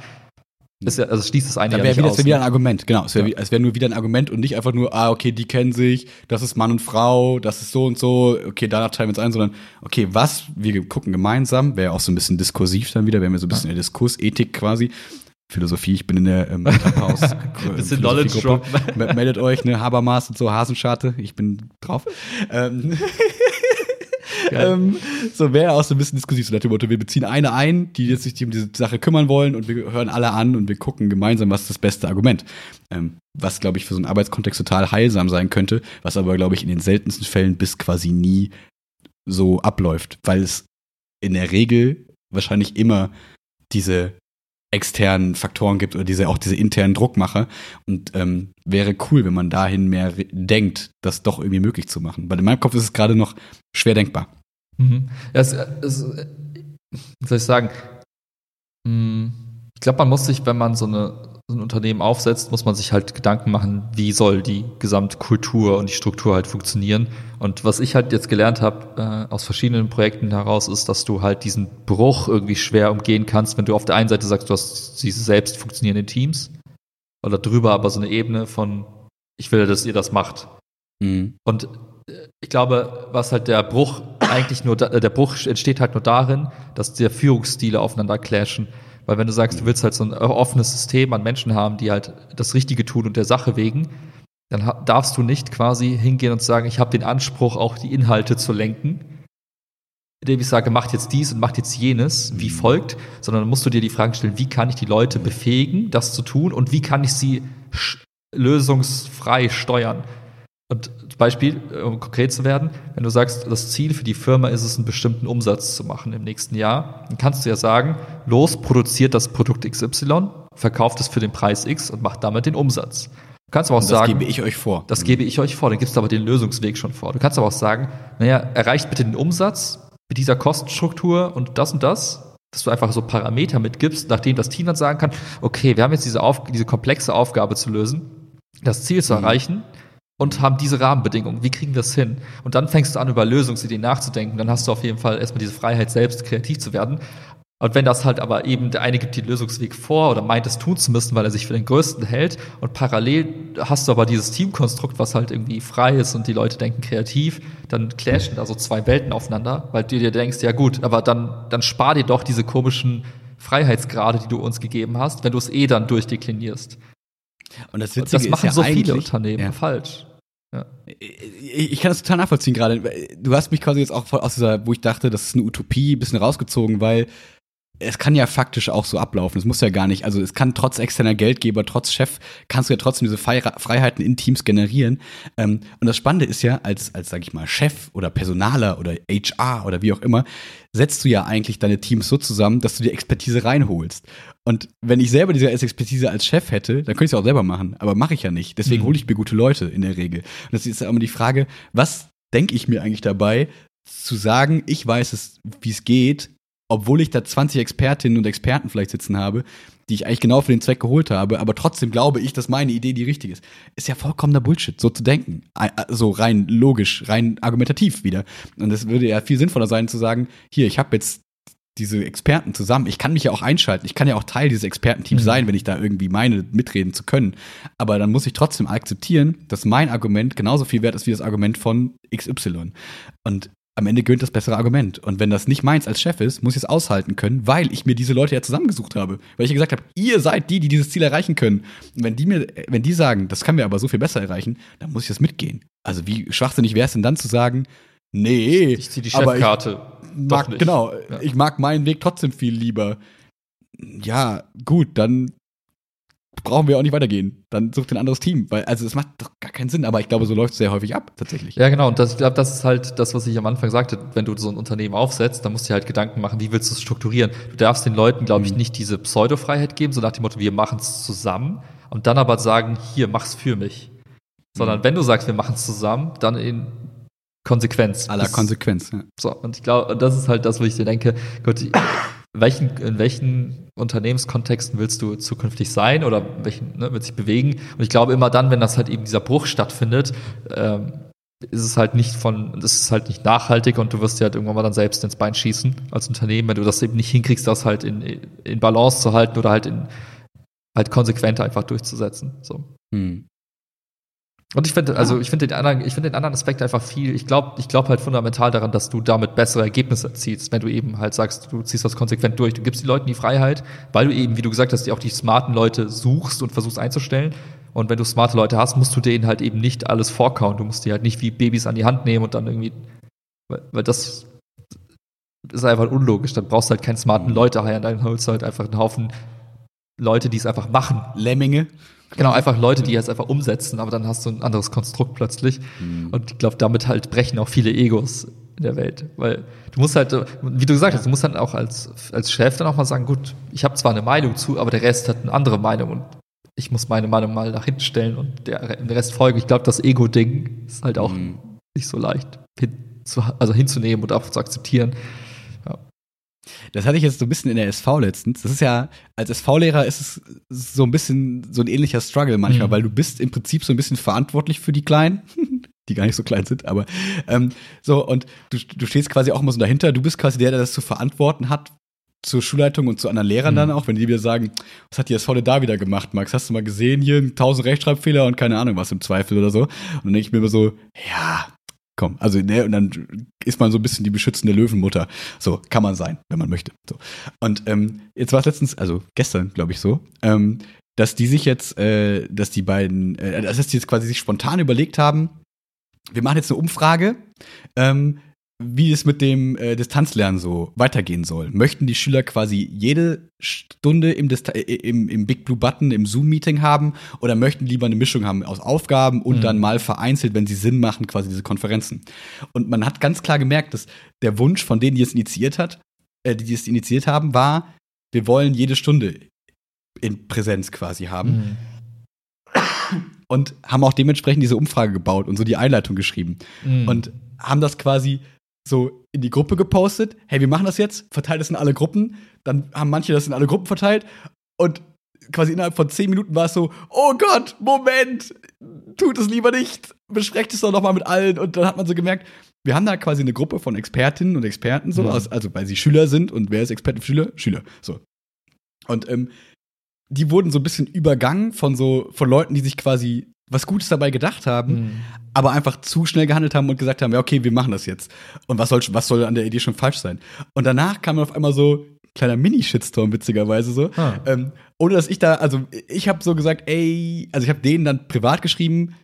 Das ja, also schließt das eine ja, wär nicht wieder, aus. Das wäre wieder ein Argument, genau. Es wäre ja. wär nur wieder ein Argument und nicht einfach nur, ah, okay, die kennen sich, das ist Mann und Frau, das ist so und so, okay, danach teilen wir uns ein, sondern, okay, was, wir gucken gemeinsam, wäre auch so ein bisschen diskursiv dann wieder, wären wir so ein bisschen in der Diskursethik quasi. Philosophie, ich bin in der ähm, Interpause. Bisschen Knowledge Drop. Meldet euch, ne, Habermas und so, Hasenscharte, ich bin drauf. ähm, ähm, so wäre auch so ein bisschen diskursiv, so nach dem Motto, wir beziehen eine ein, die jetzt sich um diese Sache kümmern wollen und wir hören alle an und wir gucken gemeinsam, was ist das beste Argument. Ähm, was, glaube ich, für so einen Arbeitskontext total heilsam sein könnte, was aber, glaube ich, in den seltensten Fällen bis quasi nie so abläuft, weil es in der Regel wahrscheinlich immer diese externen Faktoren gibt oder diese auch diese internen Druckmacher. Und ähm, wäre cool, wenn man dahin mehr denkt, das doch irgendwie möglich zu machen. Weil in meinem Kopf ist es gerade noch schwer denkbar. Mhm. Es, es, wie soll ich sagen? Hm, ich glaube, man muss sich, wenn man so eine so ein Unternehmen aufsetzt, muss man sich halt Gedanken machen, wie soll die Gesamtkultur und die Struktur halt funktionieren. Und was ich halt jetzt gelernt habe äh, aus verschiedenen Projekten heraus, ist, dass du halt diesen Bruch irgendwie schwer umgehen kannst, wenn du auf der einen Seite sagst, du hast diese selbst funktionierenden Teams oder drüber aber so eine Ebene von, ich will, dass ihr das macht. Mhm. Und äh, ich glaube, was halt der Bruch eigentlich nur, da, der Bruch entsteht halt nur darin, dass der Führungsstile aufeinander clashen. Weil wenn du sagst, du willst halt so ein offenes System an Menschen haben, die halt das Richtige tun und der Sache wegen, dann darfst du nicht quasi hingehen und sagen, ich habe den Anspruch, auch die Inhalte zu lenken, indem ich sage, macht jetzt dies und macht jetzt jenes, wie mhm. folgt, sondern dann musst du dir die Frage stellen, wie kann ich die Leute befähigen, das zu tun und wie kann ich sie lösungsfrei steuern. Und Beispiel, um konkret zu werden, wenn du sagst, das Ziel für die Firma ist es, einen bestimmten Umsatz zu machen im nächsten Jahr, dann kannst du ja sagen, los, produziert das Produkt XY, verkauft es für den Preis X und macht damit den Umsatz. Du kannst aber auch das sagen. Das gebe ich euch vor. Das gebe ich euch vor, dann gibst du aber den Lösungsweg schon vor. Du kannst aber auch sagen, naja, erreicht bitte den Umsatz mit dieser Kostenstruktur und das und das, dass du einfach so Parameter mitgibst, nachdem das Team dann sagen kann, okay, wir haben jetzt diese, Auf diese komplexe Aufgabe zu lösen, das Ziel zu mhm. Und haben diese Rahmenbedingungen. Wie kriegen wir es hin? Und dann fängst du an, über Lösungsideen nachzudenken. Dann hast du auf jeden Fall erstmal diese Freiheit, selbst kreativ zu werden. Und wenn das halt aber eben der eine gibt den Lösungsweg vor oder meint es tun zu müssen, weil er sich für den größten hält und parallel hast du aber dieses Teamkonstrukt, was halt irgendwie frei ist und die Leute denken kreativ, dann clashen da so zwei Welten aufeinander, weil du dir denkst, ja gut, aber dann, dann spar dir doch diese komischen Freiheitsgrade, die du uns gegeben hast, wenn du es eh dann durchdeklinierst. Und das, Witzige das machen ja so viele Unternehmen ja. falsch. Ja. Ich, ich, kann das total nachvollziehen gerade. Du hast mich quasi jetzt auch aus dieser, wo ich dachte, das ist eine Utopie, ein bisschen rausgezogen, weil es kann ja faktisch auch so ablaufen. Es muss ja gar nicht, also es kann trotz externer Geldgeber, trotz Chef, kannst du ja trotzdem diese Freiheiten in Teams generieren. Ähm, und das Spannende ist ja, als, als sag ich mal, Chef oder Personaler oder HR oder wie auch immer, setzt du ja eigentlich deine Teams so zusammen, dass du die Expertise reinholst. Und wenn ich selber diese Expertise als Chef hätte, dann könnte ich es auch selber machen. Aber mache ich ja nicht. Deswegen mhm. hole ich mir gute Leute in der Regel. Und das ist ja immer die Frage, was denke ich mir eigentlich dabei, zu sagen, ich weiß es, wie es geht, obwohl ich da 20 Expertinnen und Experten vielleicht sitzen habe, die ich eigentlich genau für den Zweck geholt habe, aber trotzdem glaube ich, dass meine Idee die richtige ist. Ist ja vollkommener Bullshit, so zu denken. So rein logisch, rein argumentativ wieder. Und es würde ja viel sinnvoller sein zu sagen, hier, ich habe jetzt diese Experten zusammen. Ich kann mich ja auch einschalten. Ich kann ja auch Teil dieses Expertenteams mhm. sein, wenn ich da irgendwie meine, mitreden zu können. Aber dann muss ich trotzdem akzeptieren, dass mein Argument genauso viel wert ist wie das Argument von XY. Und am Ende gönnt das bessere Argument. Und wenn das nicht meins als Chef ist, muss ich es aushalten können, weil ich mir diese Leute ja zusammengesucht habe. Weil ich gesagt habe, ihr seid die, die dieses Ziel erreichen können. Und wenn die mir, wenn die sagen, das können wir aber so viel besser erreichen, dann muss ich das mitgehen. Also wie schwachsinnig wäre es denn dann zu sagen, nee, ich ziehe die Chefkarte. Mag, genau, ja. ich mag meinen Weg trotzdem viel lieber. Ja, gut, dann brauchen wir auch nicht weitergehen. Dann sucht ein anderes Team, weil also es macht doch gar keinen Sinn, aber ich glaube, so läuft es sehr häufig ab, tatsächlich. Ja, genau, und das, ich glaube, das ist halt das, was ich am Anfang sagte, wenn du so ein Unternehmen aufsetzt, dann musst du dir halt Gedanken machen, wie willst du es strukturieren? Du darfst den Leuten, glaube ich, mhm. nicht diese Pseudo-Freiheit geben, so nach dem Motto, wir machen es zusammen und dann aber sagen, hier, mach's für mich. Sondern mhm. wenn du sagst, wir machen es zusammen, dann in Konsequenz. Aller Konsequenz, ja. So, und ich glaube, das ist halt das, wo ich dir denke, Gott, welchen, in welchen Unternehmenskontexten willst du zukünftig sein oder welchen ne, wird sich bewegen? Und ich glaube immer dann, wenn das halt eben dieser Bruch stattfindet, ähm, ist es halt nicht von, ist halt nicht nachhaltig und du wirst dir halt irgendwann mal dann selbst ins Bein schießen als Unternehmen, wenn du das eben nicht hinkriegst, das halt in, in Balance zu halten oder halt in halt konsequent einfach durchzusetzen. So. Hm. Und ich finde, also ich finde den anderen, ich finde den anderen Aspekt einfach viel. Ich glaube, ich glaube halt fundamental daran, dass du damit bessere Ergebnisse erzielst, wenn du eben halt sagst, du ziehst das konsequent durch. Du gibst den Leuten die Freiheit, weil du eben, wie du gesagt hast, die auch die smarten Leute suchst und versuchst einzustellen. Und wenn du smarte Leute hast, musst du denen halt eben nicht alles vorkauen. Du musst die halt nicht wie Babys an die Hand nehmen und dann irgendwie, weil, das ist einfach unlogisch. Dann brauchst du halt keine smarten Leute heiern, dann holst du halt einfach einen Haufen Leute, die es einfach machen. Lemminge. Genau, einfach Leute, die jetzt einfach umsetzen, aber dann hast du ein anderes Konstrukt plötzlich. Mhm. Und ich glaube, damit halt brechen auch viele Egos in der Welt. Weil du musst halt, wie du gesagt hast, du musst dann auch als, als Chef dann auch mal sagen, gut, ich habe zwar eine Meinung zu, aber der Rest hat eine andere Meinung und ich muss meine Meinung mal nach hinten stellen und der, der Rest folgen. Ich glaube, das Ego-Ding ist halt auch mhm. nicht so leicht hin zu, also hinzunehmen und auch zu akzeptieren. Das hatte ich jetzt so ein bisschen in der SV letztens. Das ist ja, als SV-Lehrer ist es so ein bisschen so ein ähnlicher Struggle manchmal, mhm. weil du bist im Prinzip so ein bisschen verantwortlich für die Kleinen. die gar nicht so klein sind, aber ähm, so, und du, du stehst quasi auch immer so dahinter, du bist quasi der, der das zu verantworten hat, zur Schulleitung und zu anderen Lehrern mhm. dann auch, wenn die wieder sagen, was hat die SV da wieder gemacht, Max? Hast du mal gesehen, hier tausend Rechtschreibfehler und keine Ahnung was im Zweifel oder so. Und dann denke ich mir immer so, ja, Komm, also, ne, und dann ist man so ein bisschen die beschützende Löwenmutter. So, kann man sein, wenn man möchte. So. Und ähm, jetzt war es letztens, also gestern, glaube ich, so, ähm, dass die sich jetzt, äh, dass die beiden, äh, dass die jetzt quasi sich spontan überlegt haben, wir machen jetzt eine Umfrage, ähm, wie es mit dem äh, Distanzlernen so weitergehen soll. Möchten die Schüler quasi jede Stunde im, Dista äh, im, im Big Blue Button im Zoom-Meeting haben oder möchten lieber eine Mischung haben aus Aufgaben und mhm. dann mal vereinzelt, wenn sie Sinn machen, quasi diese Konferenzen. Und man hat ganz klar gemerkt, dass der Wunsch von denen, die es initiiert hat, äh, die es initiiert haben, war, wir wollen jede Stunde in Präsenz quasi haben. Mhm. Und haben auch dementsprechend diese Umfrage gebaut und so die Einleitung geschrieben. Mhm. Und haben das quasi so in die Gruppe gepostet, hey, wir machen das jetzt, verteilt es in alle Gruppen. Dann haben manche das in alle Gruppen verteilt und quasi innerhalb von zehn Minuten war es so, oh Gott, Moment, tut es lieber nicht, besprecht es doch noch mal mit allen. Und dann hat man so gemerkt, wir haben da quasi eine Gruppe von Expertinnen und Experten, so, mhm. also weil sie Schüler sind und wer ist Experte für Schüler? Schüler, so. Und ähm, die wurden so ein bisschen übergangen von so, von Leuten, die sich quasi was Gutes dabei gedacht haben, mhm. aber einfach zu schnell gehandelt haben und gesagt haben, ja, okay, wir machen das jetzt. Und was soll, was soll an der Idee schon falsch sein? Und danach kam auf einmal so kleiner Mini-Shitstorm, witzigerweise so. Ah. Ähm, ohne dass ich da, also ich habe so gesagt, ey, also ich habe denen dann privat geschrieben,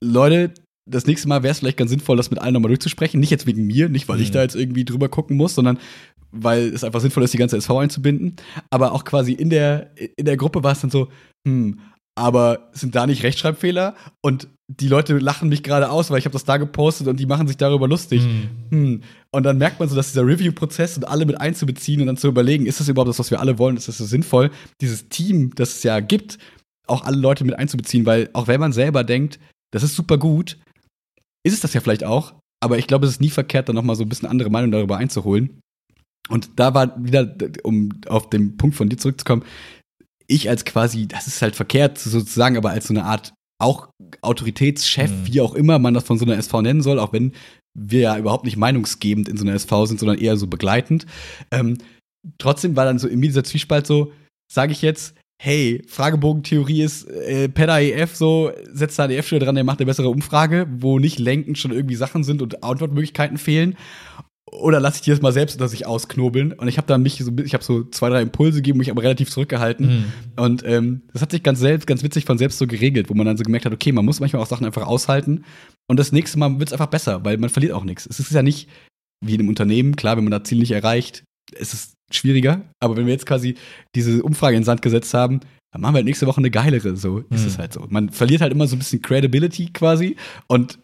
Leute, das nächste Mal wäre es vielleicht ganz sinnvoll, das mit allen nochmal durchzusprechen. Nicht jetzt wegen mir, nicht weil mhm. ich da jetzt irgendwie drüber gucken muss, sondern weil es einfach sinnvoll ist, die ganze SV einzubinden. Aber auch quasi in der, in der Gruppe war es dann so, hm, aber sind da nicht Rechtschreibfehler? Und die Leute lachen mich gerade aus, weil ich habe das da gepostet und die machen sich darüber lustig. Hm. Hm. Und dann merkt man so, dass dieser Review-Prozess und alle mit einzubeziehen und dann zu überlegen, ist das überhaupt das, was wir alle wollen? Ist das so sinnvoll? Dieses Team, das es ja gibt, auch alle Leute mit einzubeziehen, weil auch wenn man selber denkt, das ist super gut, ist es das ja vielleicht auch, aber ich glaube, es ist nie verkehrt, dann nochmal so ein bisschen andere Meinung darüber einzuholen. Und da war wieder, um auf den Punkt von dir zurückzukommen, ich als quasi, das ist halt verkehrt sozusagen, aber als so eine Art auch Autoritätschef, mhm. wie auch immer man das von so einer SV nennen soll, auch wenn wir ja überhaupt nicht meinungsgebend in so einer SV sind, sondern eher so begleitend. Ähm, trotzdem war dann so in mir dieser Zwiespalt so, sage ich jetzt, hey, Fragebogentheorie ist, äh, Pedda EF so, setzt da eine EF-Stelle dran, der macht eine bessere Umfrage, wo nicht lenkend schon irgendwie Sachen sind und Antwortmöglichkeiten fehlen. Oder lasse ich dir das mal selbst unter sich ausknobeln? Und ich habe dann mich so, ich habe so zwei, drei Impulse gegeben, mich aber relativ zurückgehalten. Mhm. Und ähm, das hat sich ganz selbst, ganz witzig von selbst so geregelt, wo man dann so gemerkt hat, okay, man muss manchmal auch Sachen einfach aushalten. Und das nächste Mal wird es einfach besser, weil man verliert auch nichts. Es ist ja nicht wie in einem Unternehmen, klar, wenn man das Ziel nicht erreicht, ist es schwieriger. Aber wenn wir jetzt quasi diese Umfrage in den Sand gesetzt haben, dann machen wir halt nächste Woche eine geilere. So ist mhm. es halt so. Man verliert halt immer so ein bisschen Credibility quasi. Und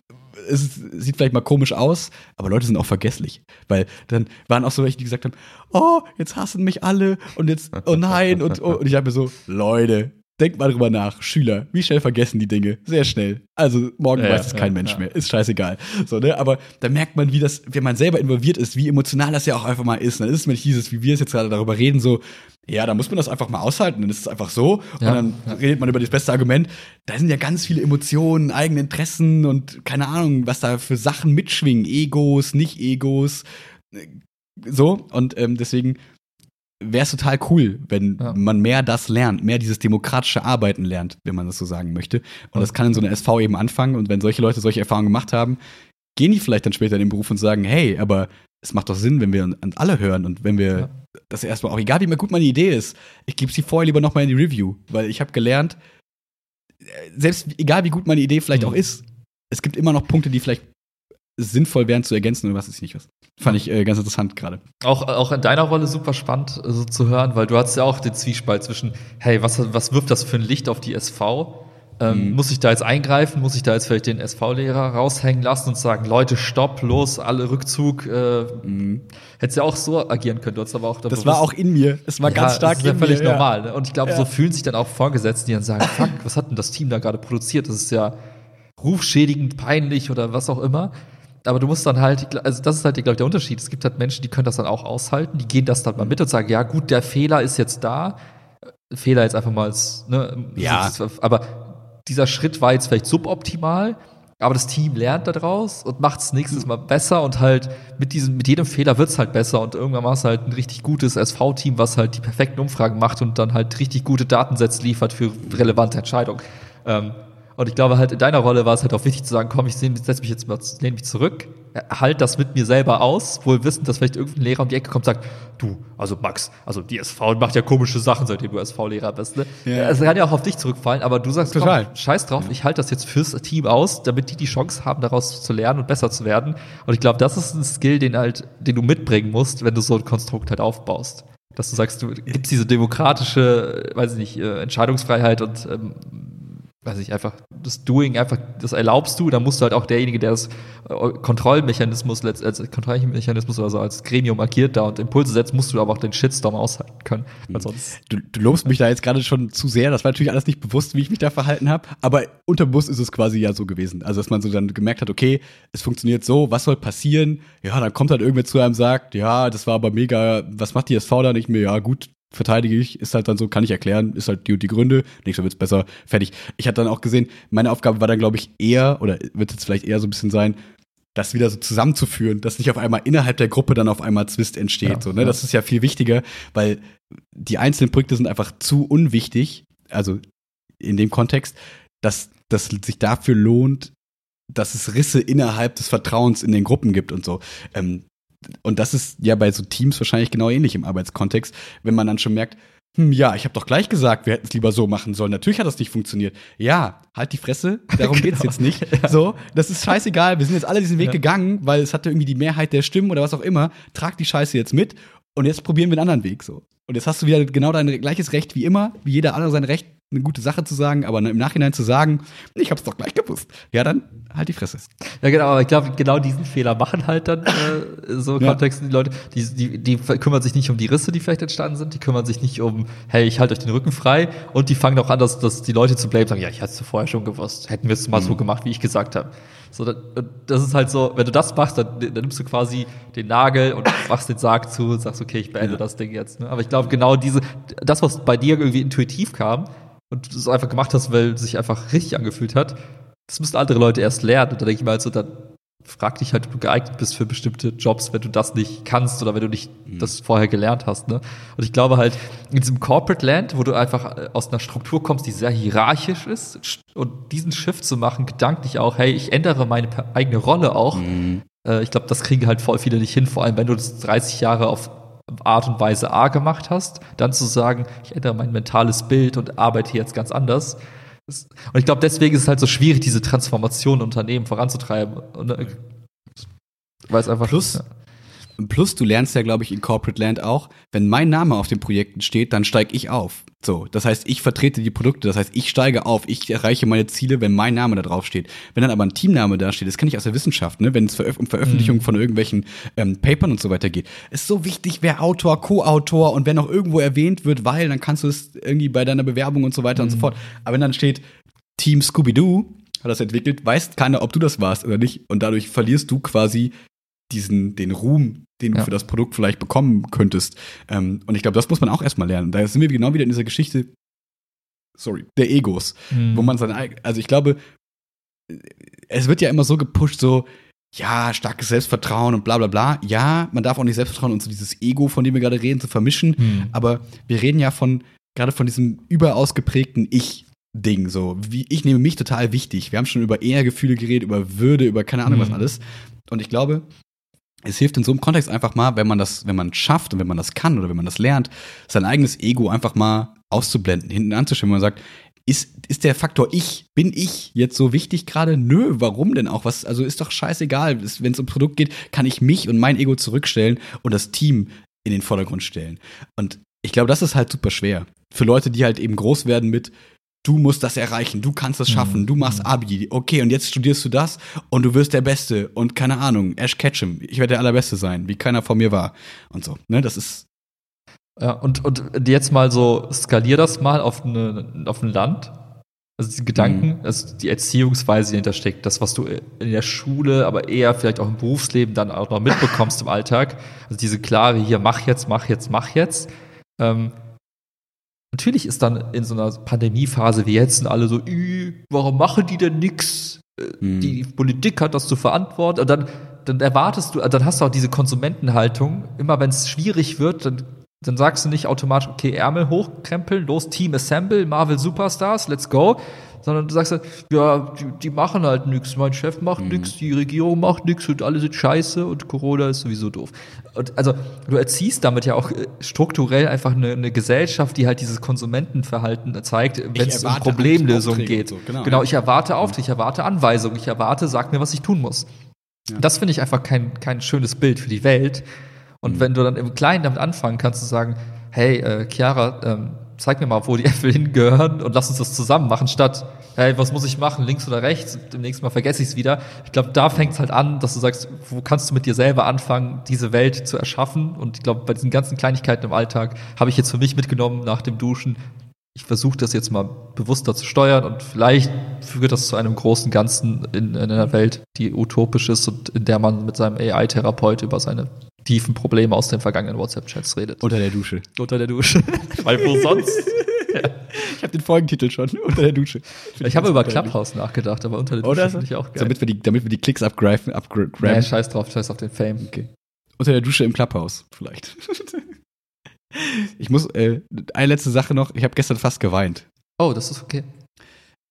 es sieht vielleicht mal komisch aus, aber Leute sind auch vergesslich. Weil dann waren auch so welche, die gesagt haben, oh, jetzt hassen mich alle und jetzt, oh nein, und, oh, und ich habe mir so, Leute, Denkt mal drüber nach, Schüler, wie schnell vergessen die Dinge? Sehr schnell. Also morgen ja, weiß es kein ja, Mensch ja. mehr. Ist scheißegal. So, ne? Aber da merkt man, wie das, wenn man selber involviert ist, wie emotional das ja auch einfach mal ist. Dann ist es nicht dieses, wie wir es jetzt gerade darüber reden, so, ja, da muss man das einfach mal aushalten, dann ist es einfach so. und dann redet man über das beste Argument. Da sind ja ganz viele Emotionen, eigene Interessen und keine Ahnung, was da für Sachen mitschwingen. Egos, Nicht-Egos. So, und ähm, deswegen wäre es total cool, wenn ja. man mehr das lernt, mehr dieses demokratische Arbeiten lernt, wenn man das so sagen möchte. Und das kann in so einer SV eben anfangen. Und wenn solche Leute solche Erfahrungen gemacht haben, gehen die vielleicht dann später in den Beruf und sagen, hey, aber es macht doch Sinn, wenn wir an alle hören und wenn wir ja. das erstmal, auch egal wie gut meine Idee ist, ich gebe sie vorher lieber nochmal in die Review, weil ich habe gelernt, äh, selbst egal wie gut meine Idee vielleicht mhm. auch ist, es gibt immer noch Punkte, die vielleicht sinnvoll wären zu ergänzen oder was ist nicht was. Fand ich äh, ganz interessant gerade. Auch, auch in deiner Rolle super spannend äh, so zu hören, weil du hast ja auch den Zwiespalt zwischen, hey, was, was wirft das für ein Licht auf die SV? Ähm, mhm. Muss ich da jetzt eingreifen? Muss ich da jetzt vielleicht den SV-Lehrer raushängen lassen und sagen, Leute, stopp, los, alle Rückzug? Äh, mhm. Hättest ja auch so agieren können. Du hast aber auch das war auch in mir. Es war ja, ganz stark das ist ja völlig mir, normal. Ne? Und ich glaube, ja. so fühlen sich dann auch Vorgesetzte, die dann sagen, fuck, was hat denn das Team da gerade produziert? Das ist ja rufschädigend, peinlich oder was auch immer aber du musst dann halt, also das ist halt, glaube ich, der Unterschied. Es gibt halt Menschen, die können das dann auch aushalten, die gehen das dann mal mit und sagen, ja gut, der Fehler ist jetzt da. Fehler jetzt einfach mal als, ne, ja. aber dieser Schritt war jetzt vielleicht suboptimal, aber das Team lernt daraus und macht es nächstes Mal besser und halt mit diesem, mit jedem Fehler wird es halt besser und irgendwann war es halt ein richtig gutes SV-Team, was halt die perfekten Umfragen macht und dann halt richtig gute Datensätze liefert für relevante Entscheidungen. Ähm, und ich glaube halt, in deiner Rolle war es halt auch wichtig zu sagen, komm, ich setze mich jetzt mal, lehne mich zurück, halt das mit mir selber aus, wohl wissend, dass vielleicht irgendein Lehrer um die Ecke kommt und sagt, du, also Max, also die SV macht ja komische Sachen, seitdem du SV-Lehrer bist. Ne? Ja. Es kann ja auch auf dich zurückfallen, aber du sagst, Total. komm, scheiß drauf, ich halte das jetzt fürs Team aus, damit die die Chance haben, daraus zu lernen und besser zu werden. Und ich glaube, das ist ein Skill, den halt, den du mitbringen musst, wenn du so ein Konstrukt halt aufbaust dass du sagst, du gibst diese demokratische, weiß ich nicht, äh, Entscheidungsfreiheit und ähm, weiß ich, einfach das Doing, einfach, das erlaubst du, dann musst du halt auch derjenige, der das äh, Kontrollmechanismus, als Kontrollmechanismus oder so als Gremium agiert da und Impulse setzt, musst du aber auch den Shitstorm aushalten können. Weil sonst du, du lobst mich da jetzt gerade schon zu sehr, das war natürlich alles nicht bewusst, wie ich mich da verhalten habe, aber unterbewusst ist es quasi ja so gewesen. Also, dass man so dann gemerkt hat, okay, es funktioniert so, was soll passieren? Ja, dann kommt halt irgendwer zu einem und sagt, ja, das war aber mega, was macht die SV da nicht mehr? Ja, gut, verteidige ich, ist halt dann so, kann ich erklären, ist halt die und die Gründe, nächstes Mal wird's besser, fertig. Ich hatte dann auch gesehen, meine Aufgabe war dann, glaube ich, eher, oder wird jetzt vielleicht eher so ein bisschen sein, das wieder so zusammenzuführen, dass nicht auf einmal innerhalb der Gruppe dann auf einmal Zwist entsteht. Ja, so, ne? Ja. Das ist ja viel wichtiger, weil die einzelnen Projekte sind einfach zu unwichtig, also in dem Kontext, dass das sich dafür lohnt, dass es Risse innerhalb des Vertrauens in den Gruppen gibt und so. Ähm, und das ist ja bei so Teams wahrscheinlich genau ähnlich im Arbeitskontext, wenn man dann schon merkt, hm, ja, ich habe doch gleich gesagt, wir hätten es lieber so machen sollen. Natürlich hat das nicht funktioniert. Ja, halt die Fresse, darum genau. geht's jetzt nicht. Ja. So, das ist scheißegal. Wir sind jetzt alle diesen Weg ja. gegangen, weil es hatte irgendwie die Mehrheit der Stimmen oder was auch immer. Trag die Scheiße jetzt mit und jetzt probieren wir einen anderen Weg so. Und jetzt hast du wieder genau dein gleiches Recht wie immer, wie jeder andere sein Recht, eine gute Sache zu sagen, aber im Nachhinein zu sagen, ich hab's doch gleich gewusst. Ja, dann halt die Fresse. Ja, genau, aber ich glaube, genau diesen Fehler machen halt dann äh, so Ja. Kontexten die Leute, die, die, die kümmern sich nicht um die Risse, die vielleicht entstanden sind, die kümmern sich nicht um, hey, ich halte euch den Rücken frei und die fangen auch an, dass, dass die Leute zu blame sagen, ja, ich hatte es vorher schon gewusst, hätten wir es mal so gemacht, wie ich gesagt habe. So, das, das ist halt so, wenn du das machst, dann, dann nimmst du quasi den Nagel und machst den Sarg zu und sagst, okay, ich beende Ja. das Ding jetzt. Ne? Aber ich glaube, genau diese, das, was bei dir irgendwie intuitiv kam und du es einfach gemacht hast, weil es sich einfach richtig angefühlt hat, das müssen andere Leute erst lernen. Und da denke ich mal halt so, dann frag dich halt, ob du geeignet bist für bestimmte Jobs, wenn du das nicht kannst oder wenn du nicht das vorher gelernt hast. Ne? Und ich glaube halt, in diesem Corporate Land, wo du einfach äh, aus einer Struktur kommst, die sehr hierarchisch ist, und diesen Shift zu machen, gedanklich auch, hey, ich ändere meine eigene Rolle auch, äh, ich glaube, das kriegen halt voll viele nicht hin, vor allem wenn du das 30 Jahre auf Art und Weise A gemacht hast, dann zu sagen, ich ändere mein mentales Bild und arbeite jetzt ganz anders. Und ich glaube, deswegen ist es halt so schwierig, diese Transformation Unternehmen voranzutreiben. Und, äh, weil es einfach Plus- ja. Plus, du lernst ja, glaube ich, in Corporate Land auch, wenn mein Name auf den Projekten steht, dann steige ich auf. So, das heißt, ich vertrete die Produkte, das heißt, ich steige auf, ich erreiche meine Ziele, wenn mein Name da drauf steht. Wenn dann aber ein Teamname da steht, das kenne ich aus der Wissenschaft, ne, wenn es um Veröffentlichung von irgendwelchen ähm, Papern und so weiter geht, ist so wichtig, wer Autor, Co-Autor und wer noch irgendwo erwähnt wird, weil dann kannst du es irgendwie bei deiner Bewerbung und so weiter und so fort. Aber wenn dann steht Team Scooby-Doo hat das entwickelt, weiß keiner, ob du das warst oder nicht. Und dadurch verlierst du quasi diesen, den Ruhm, den du Ja. für das Produkt vielleicht bekommen könntest. Ähm, und ich glaube, das muss man auch erstmal lernen. Da sind wir genau wieder in dieser Geschichte, sorry, der Egos, Mhm. wo man sein also ich glaube, es wird ja immer so gepusht, so, ja, starkes Selbstvertrauen und bla bla bla. Ja, man darf auch nicht Selbstvertrauen und so dieses Ego, von dem wir gerade reden, zu vermischen. Mhm. Aber wir reden ja von, gerade von diesem überausgeprägten Ich-Ding, so. Wie, ich nehme mich total wichtig. Wir haben schon über Ehrgefühle geredet, über Würde, über keine Ahnung was Mhm. alles. Und ich glaube, es hilft in so einem Kontext einfach mal, wenn man das, wenn man schafft und wenn man das kann oder wenn man das lernt, sein eigenes Ego einfach mal auszublenden, hinten anzuschauen, wenn man sagt, ist, ist der Faktor ich, bin ich jetzt so wichtig gerade? Nö, warum denn auch? Was, also ist doch scheißegal. Wenn es um Produkt geht, kann ich mich und mein Ego zurückstellen und das Team in den Vordergrund stellen. Und ich glaube, das ist halt super schwer. Für Leute, die halt eben groß werden mit, du musst das erreichen, du kannst das schaffen, Mhm. du machst Abi, okay, und jetzt studierst du das und du wirst der Beste und keine Ahnung, Ash Ketchum, ich werde der Allerbeste sein, wie keiner vor mir war und so. Ne, das ist, Ja, und, und jetzt mal so, skalier das mal auf, eine, auf ein Land. Also die Gedanken, also die Erziehungsweise, die dahinter steckt, das, was du in der Schule, aber eher vielleicht auch im Berufsleben dann auch noch mitbekommst im Alltag. Also diese klare hier, mach jetzt, mach jetzt, mach jetzt. Ähm, natürlich ist dann in so einer Pandemiephase wie jetzt sind alle so, "Ih, warum machen die denn nix? Äh, Mhm. Die Politik hat das zu verantworten. Und dann, dann erwartest du, dann hast du auch diese Konsumentenhaltung. Immer wenn es schwierig wird, dann, dann sagst du nicht automatisch, okay, Ärmel hochkrempeln, los, Team Assemble, Marvel Superstars, let's go. Sondern du sagst halt, ja, die, die machen halt nichts. Mein Chef macht Mhm. nichts, die Regierung macht nichts und alle sind scheiße und Corona ist sowieso doof. Und also du erziehst damit ja auch äh, strukturell einfach eine, eine Gesellschaft, die halt dieses Konsumentenverhalten zeigt, wenn es um erwarte Problemlösung Aufträge geht. so, genau. genau, ich erwarte Aufträge, ich erwarte Anweisungen, ich erwarte, sag mir, was ich tun muss. Ja. Das finde ich einfach kein, kein schönes Bild für die Welt. Und Mhm. wenn du dann im Kleinen damit anfangen kannst, zu sagen, hey, äh, Chiara, ähm, zeig mir mal, wo die Äpfel hingehören und lass uns das zusammen machen, statt, hey, was muss ich machen, links oder rechts? Demnächst Mal vergesse ich es wieder. Ich glaube, da fängt es halt an, dass du sagst, wo kannst du mit dir selber anfangen, diese Welt zu erschaffen? Und ich glaube, bei diesen ganzen Kleinigkeiten im Alltag habe ich jetzt für mich mitgenommen nach dem Duschen, ich versuche das jetzt mal bewusster zu steuern und vielleicht führt das zu einem großen Ganzen in, in einer Welt, die utopisch ist und in der man mit seinem AI-Therapeut über seine tiefen Probleme aus den vergangenen WhatsApp-Chats redet. unter der Dusche. unter der Dusche. Weil wo sonst? Ich habe den Folgentitel schon, unter der Dusche. Ich habe über Clubhouse nachgedacht, aber unter der Dusche Oder? finde ich auch geil. Damit wir die, damit wir die Klicks upgreifen, upgraben. nee, scheiß drauf, scheiß auf den Fame. Okay. Unter der Dusche im Clubhouse, vielleicht. ich muss, äh, eine letzte Sache noch. Ich habe gestern fast geweint. Oh, das ist okay.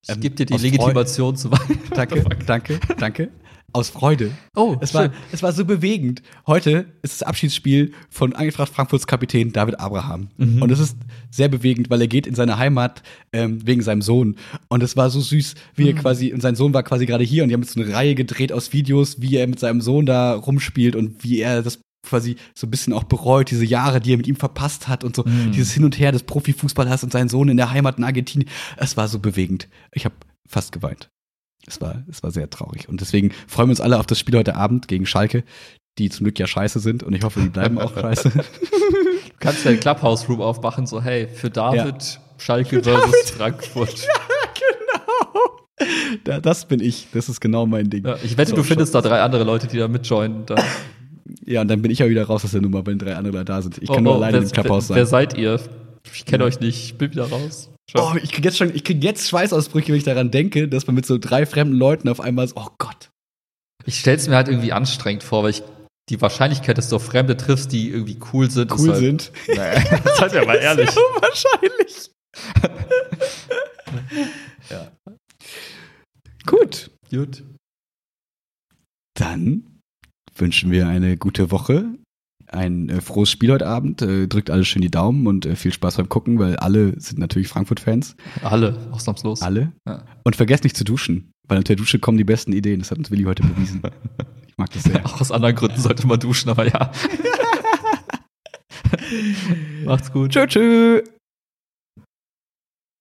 Ich Ähm, gebe dir die Legitimation zu weinen. Danke, danke, danke. Aus Freude. Oh, Es war, es war so bewegend. Heute ist das Abschiedsspiel von Eintracht Frankfurts Kapitän David Abraham. Mhm. Und es ist sehr bewegend, weil er geht in seine Heimat ähm, wegen seinem Sohn. Und es war so süß, wie er Mhm. quasi, und sein Sohn war quasi gerade hier und die haben jetzt so eine Reihe gedreht aus Videos, wie er mit seinem Sohn da rumspielt und wie er das quasi so ein bisschen auch bereut, diese Jahre, die er mit ihm verpasst hat und so Mhm. dieses Hin und Her des Profifußballers und sein Sohn in der Heimat in Argentinien. Es war so bewegend. Ich habe fast geweint. Es war, es war sehr traurig. Und deswegen freuen wir uns alle auf das Spiel heute Abend gegen Schalke, die zum Glück ja scheiße sind und ich hoffe, die bleiben auch scheiße. Du kannst ja einen Clubhouse-Room aufmachen, so, hey, für David, Schalke versus Frankfurt. genau. Da, das bin ich. Das ist genau mein Ding. Ja, ich wette, So, du findest da drei andere Leute, die da mitjoinen. Dann. Ja, und dann bin ich ja wieder raus aus der Nummer, wenn drei andere da sind. Ich kann nur alleine Oh, wer, im Clubhouse wer, wer sein. seid ihr? Ich kenne Ja. euch nicht, ich bin wieder raus. Oh, ich krieg jetzt schon, ich krieg jetzt Schweißausbrüche, wenn ich daran denke, dass man mit so drei fremden Leuten auf einmal so, oh Gott. Ich stell's mir halt irgendwie anstrengend vor, weil ich die Wahrscheinlichkeit, dass du auf Fremde triffst, die irgendwie cool sind, Cool ist halt, sind. Nee, seid ihr mal ehrlich. So wahrscheinlich. ja. Gut. Gut. Dann wünschen wir eine gute Woche. Ein äh, frohes Spiel heute Abend. Äh, drückt alle schön die Daumen und äh, viel Spaß beim Gucken, weil alle sind natürlich Frankfurt-Fans. Alle, ausnahmslos. Alle. Ja. Und vergesst nicht zu duschen, weil unter der Dusche kommen die besten Ideen. Das hat uns Willi heute bewiesen. Ich mag das sehr. Auch aus anderen Gründen sollte man duschen, aber ja. Macht's gut. Tschö, tschö.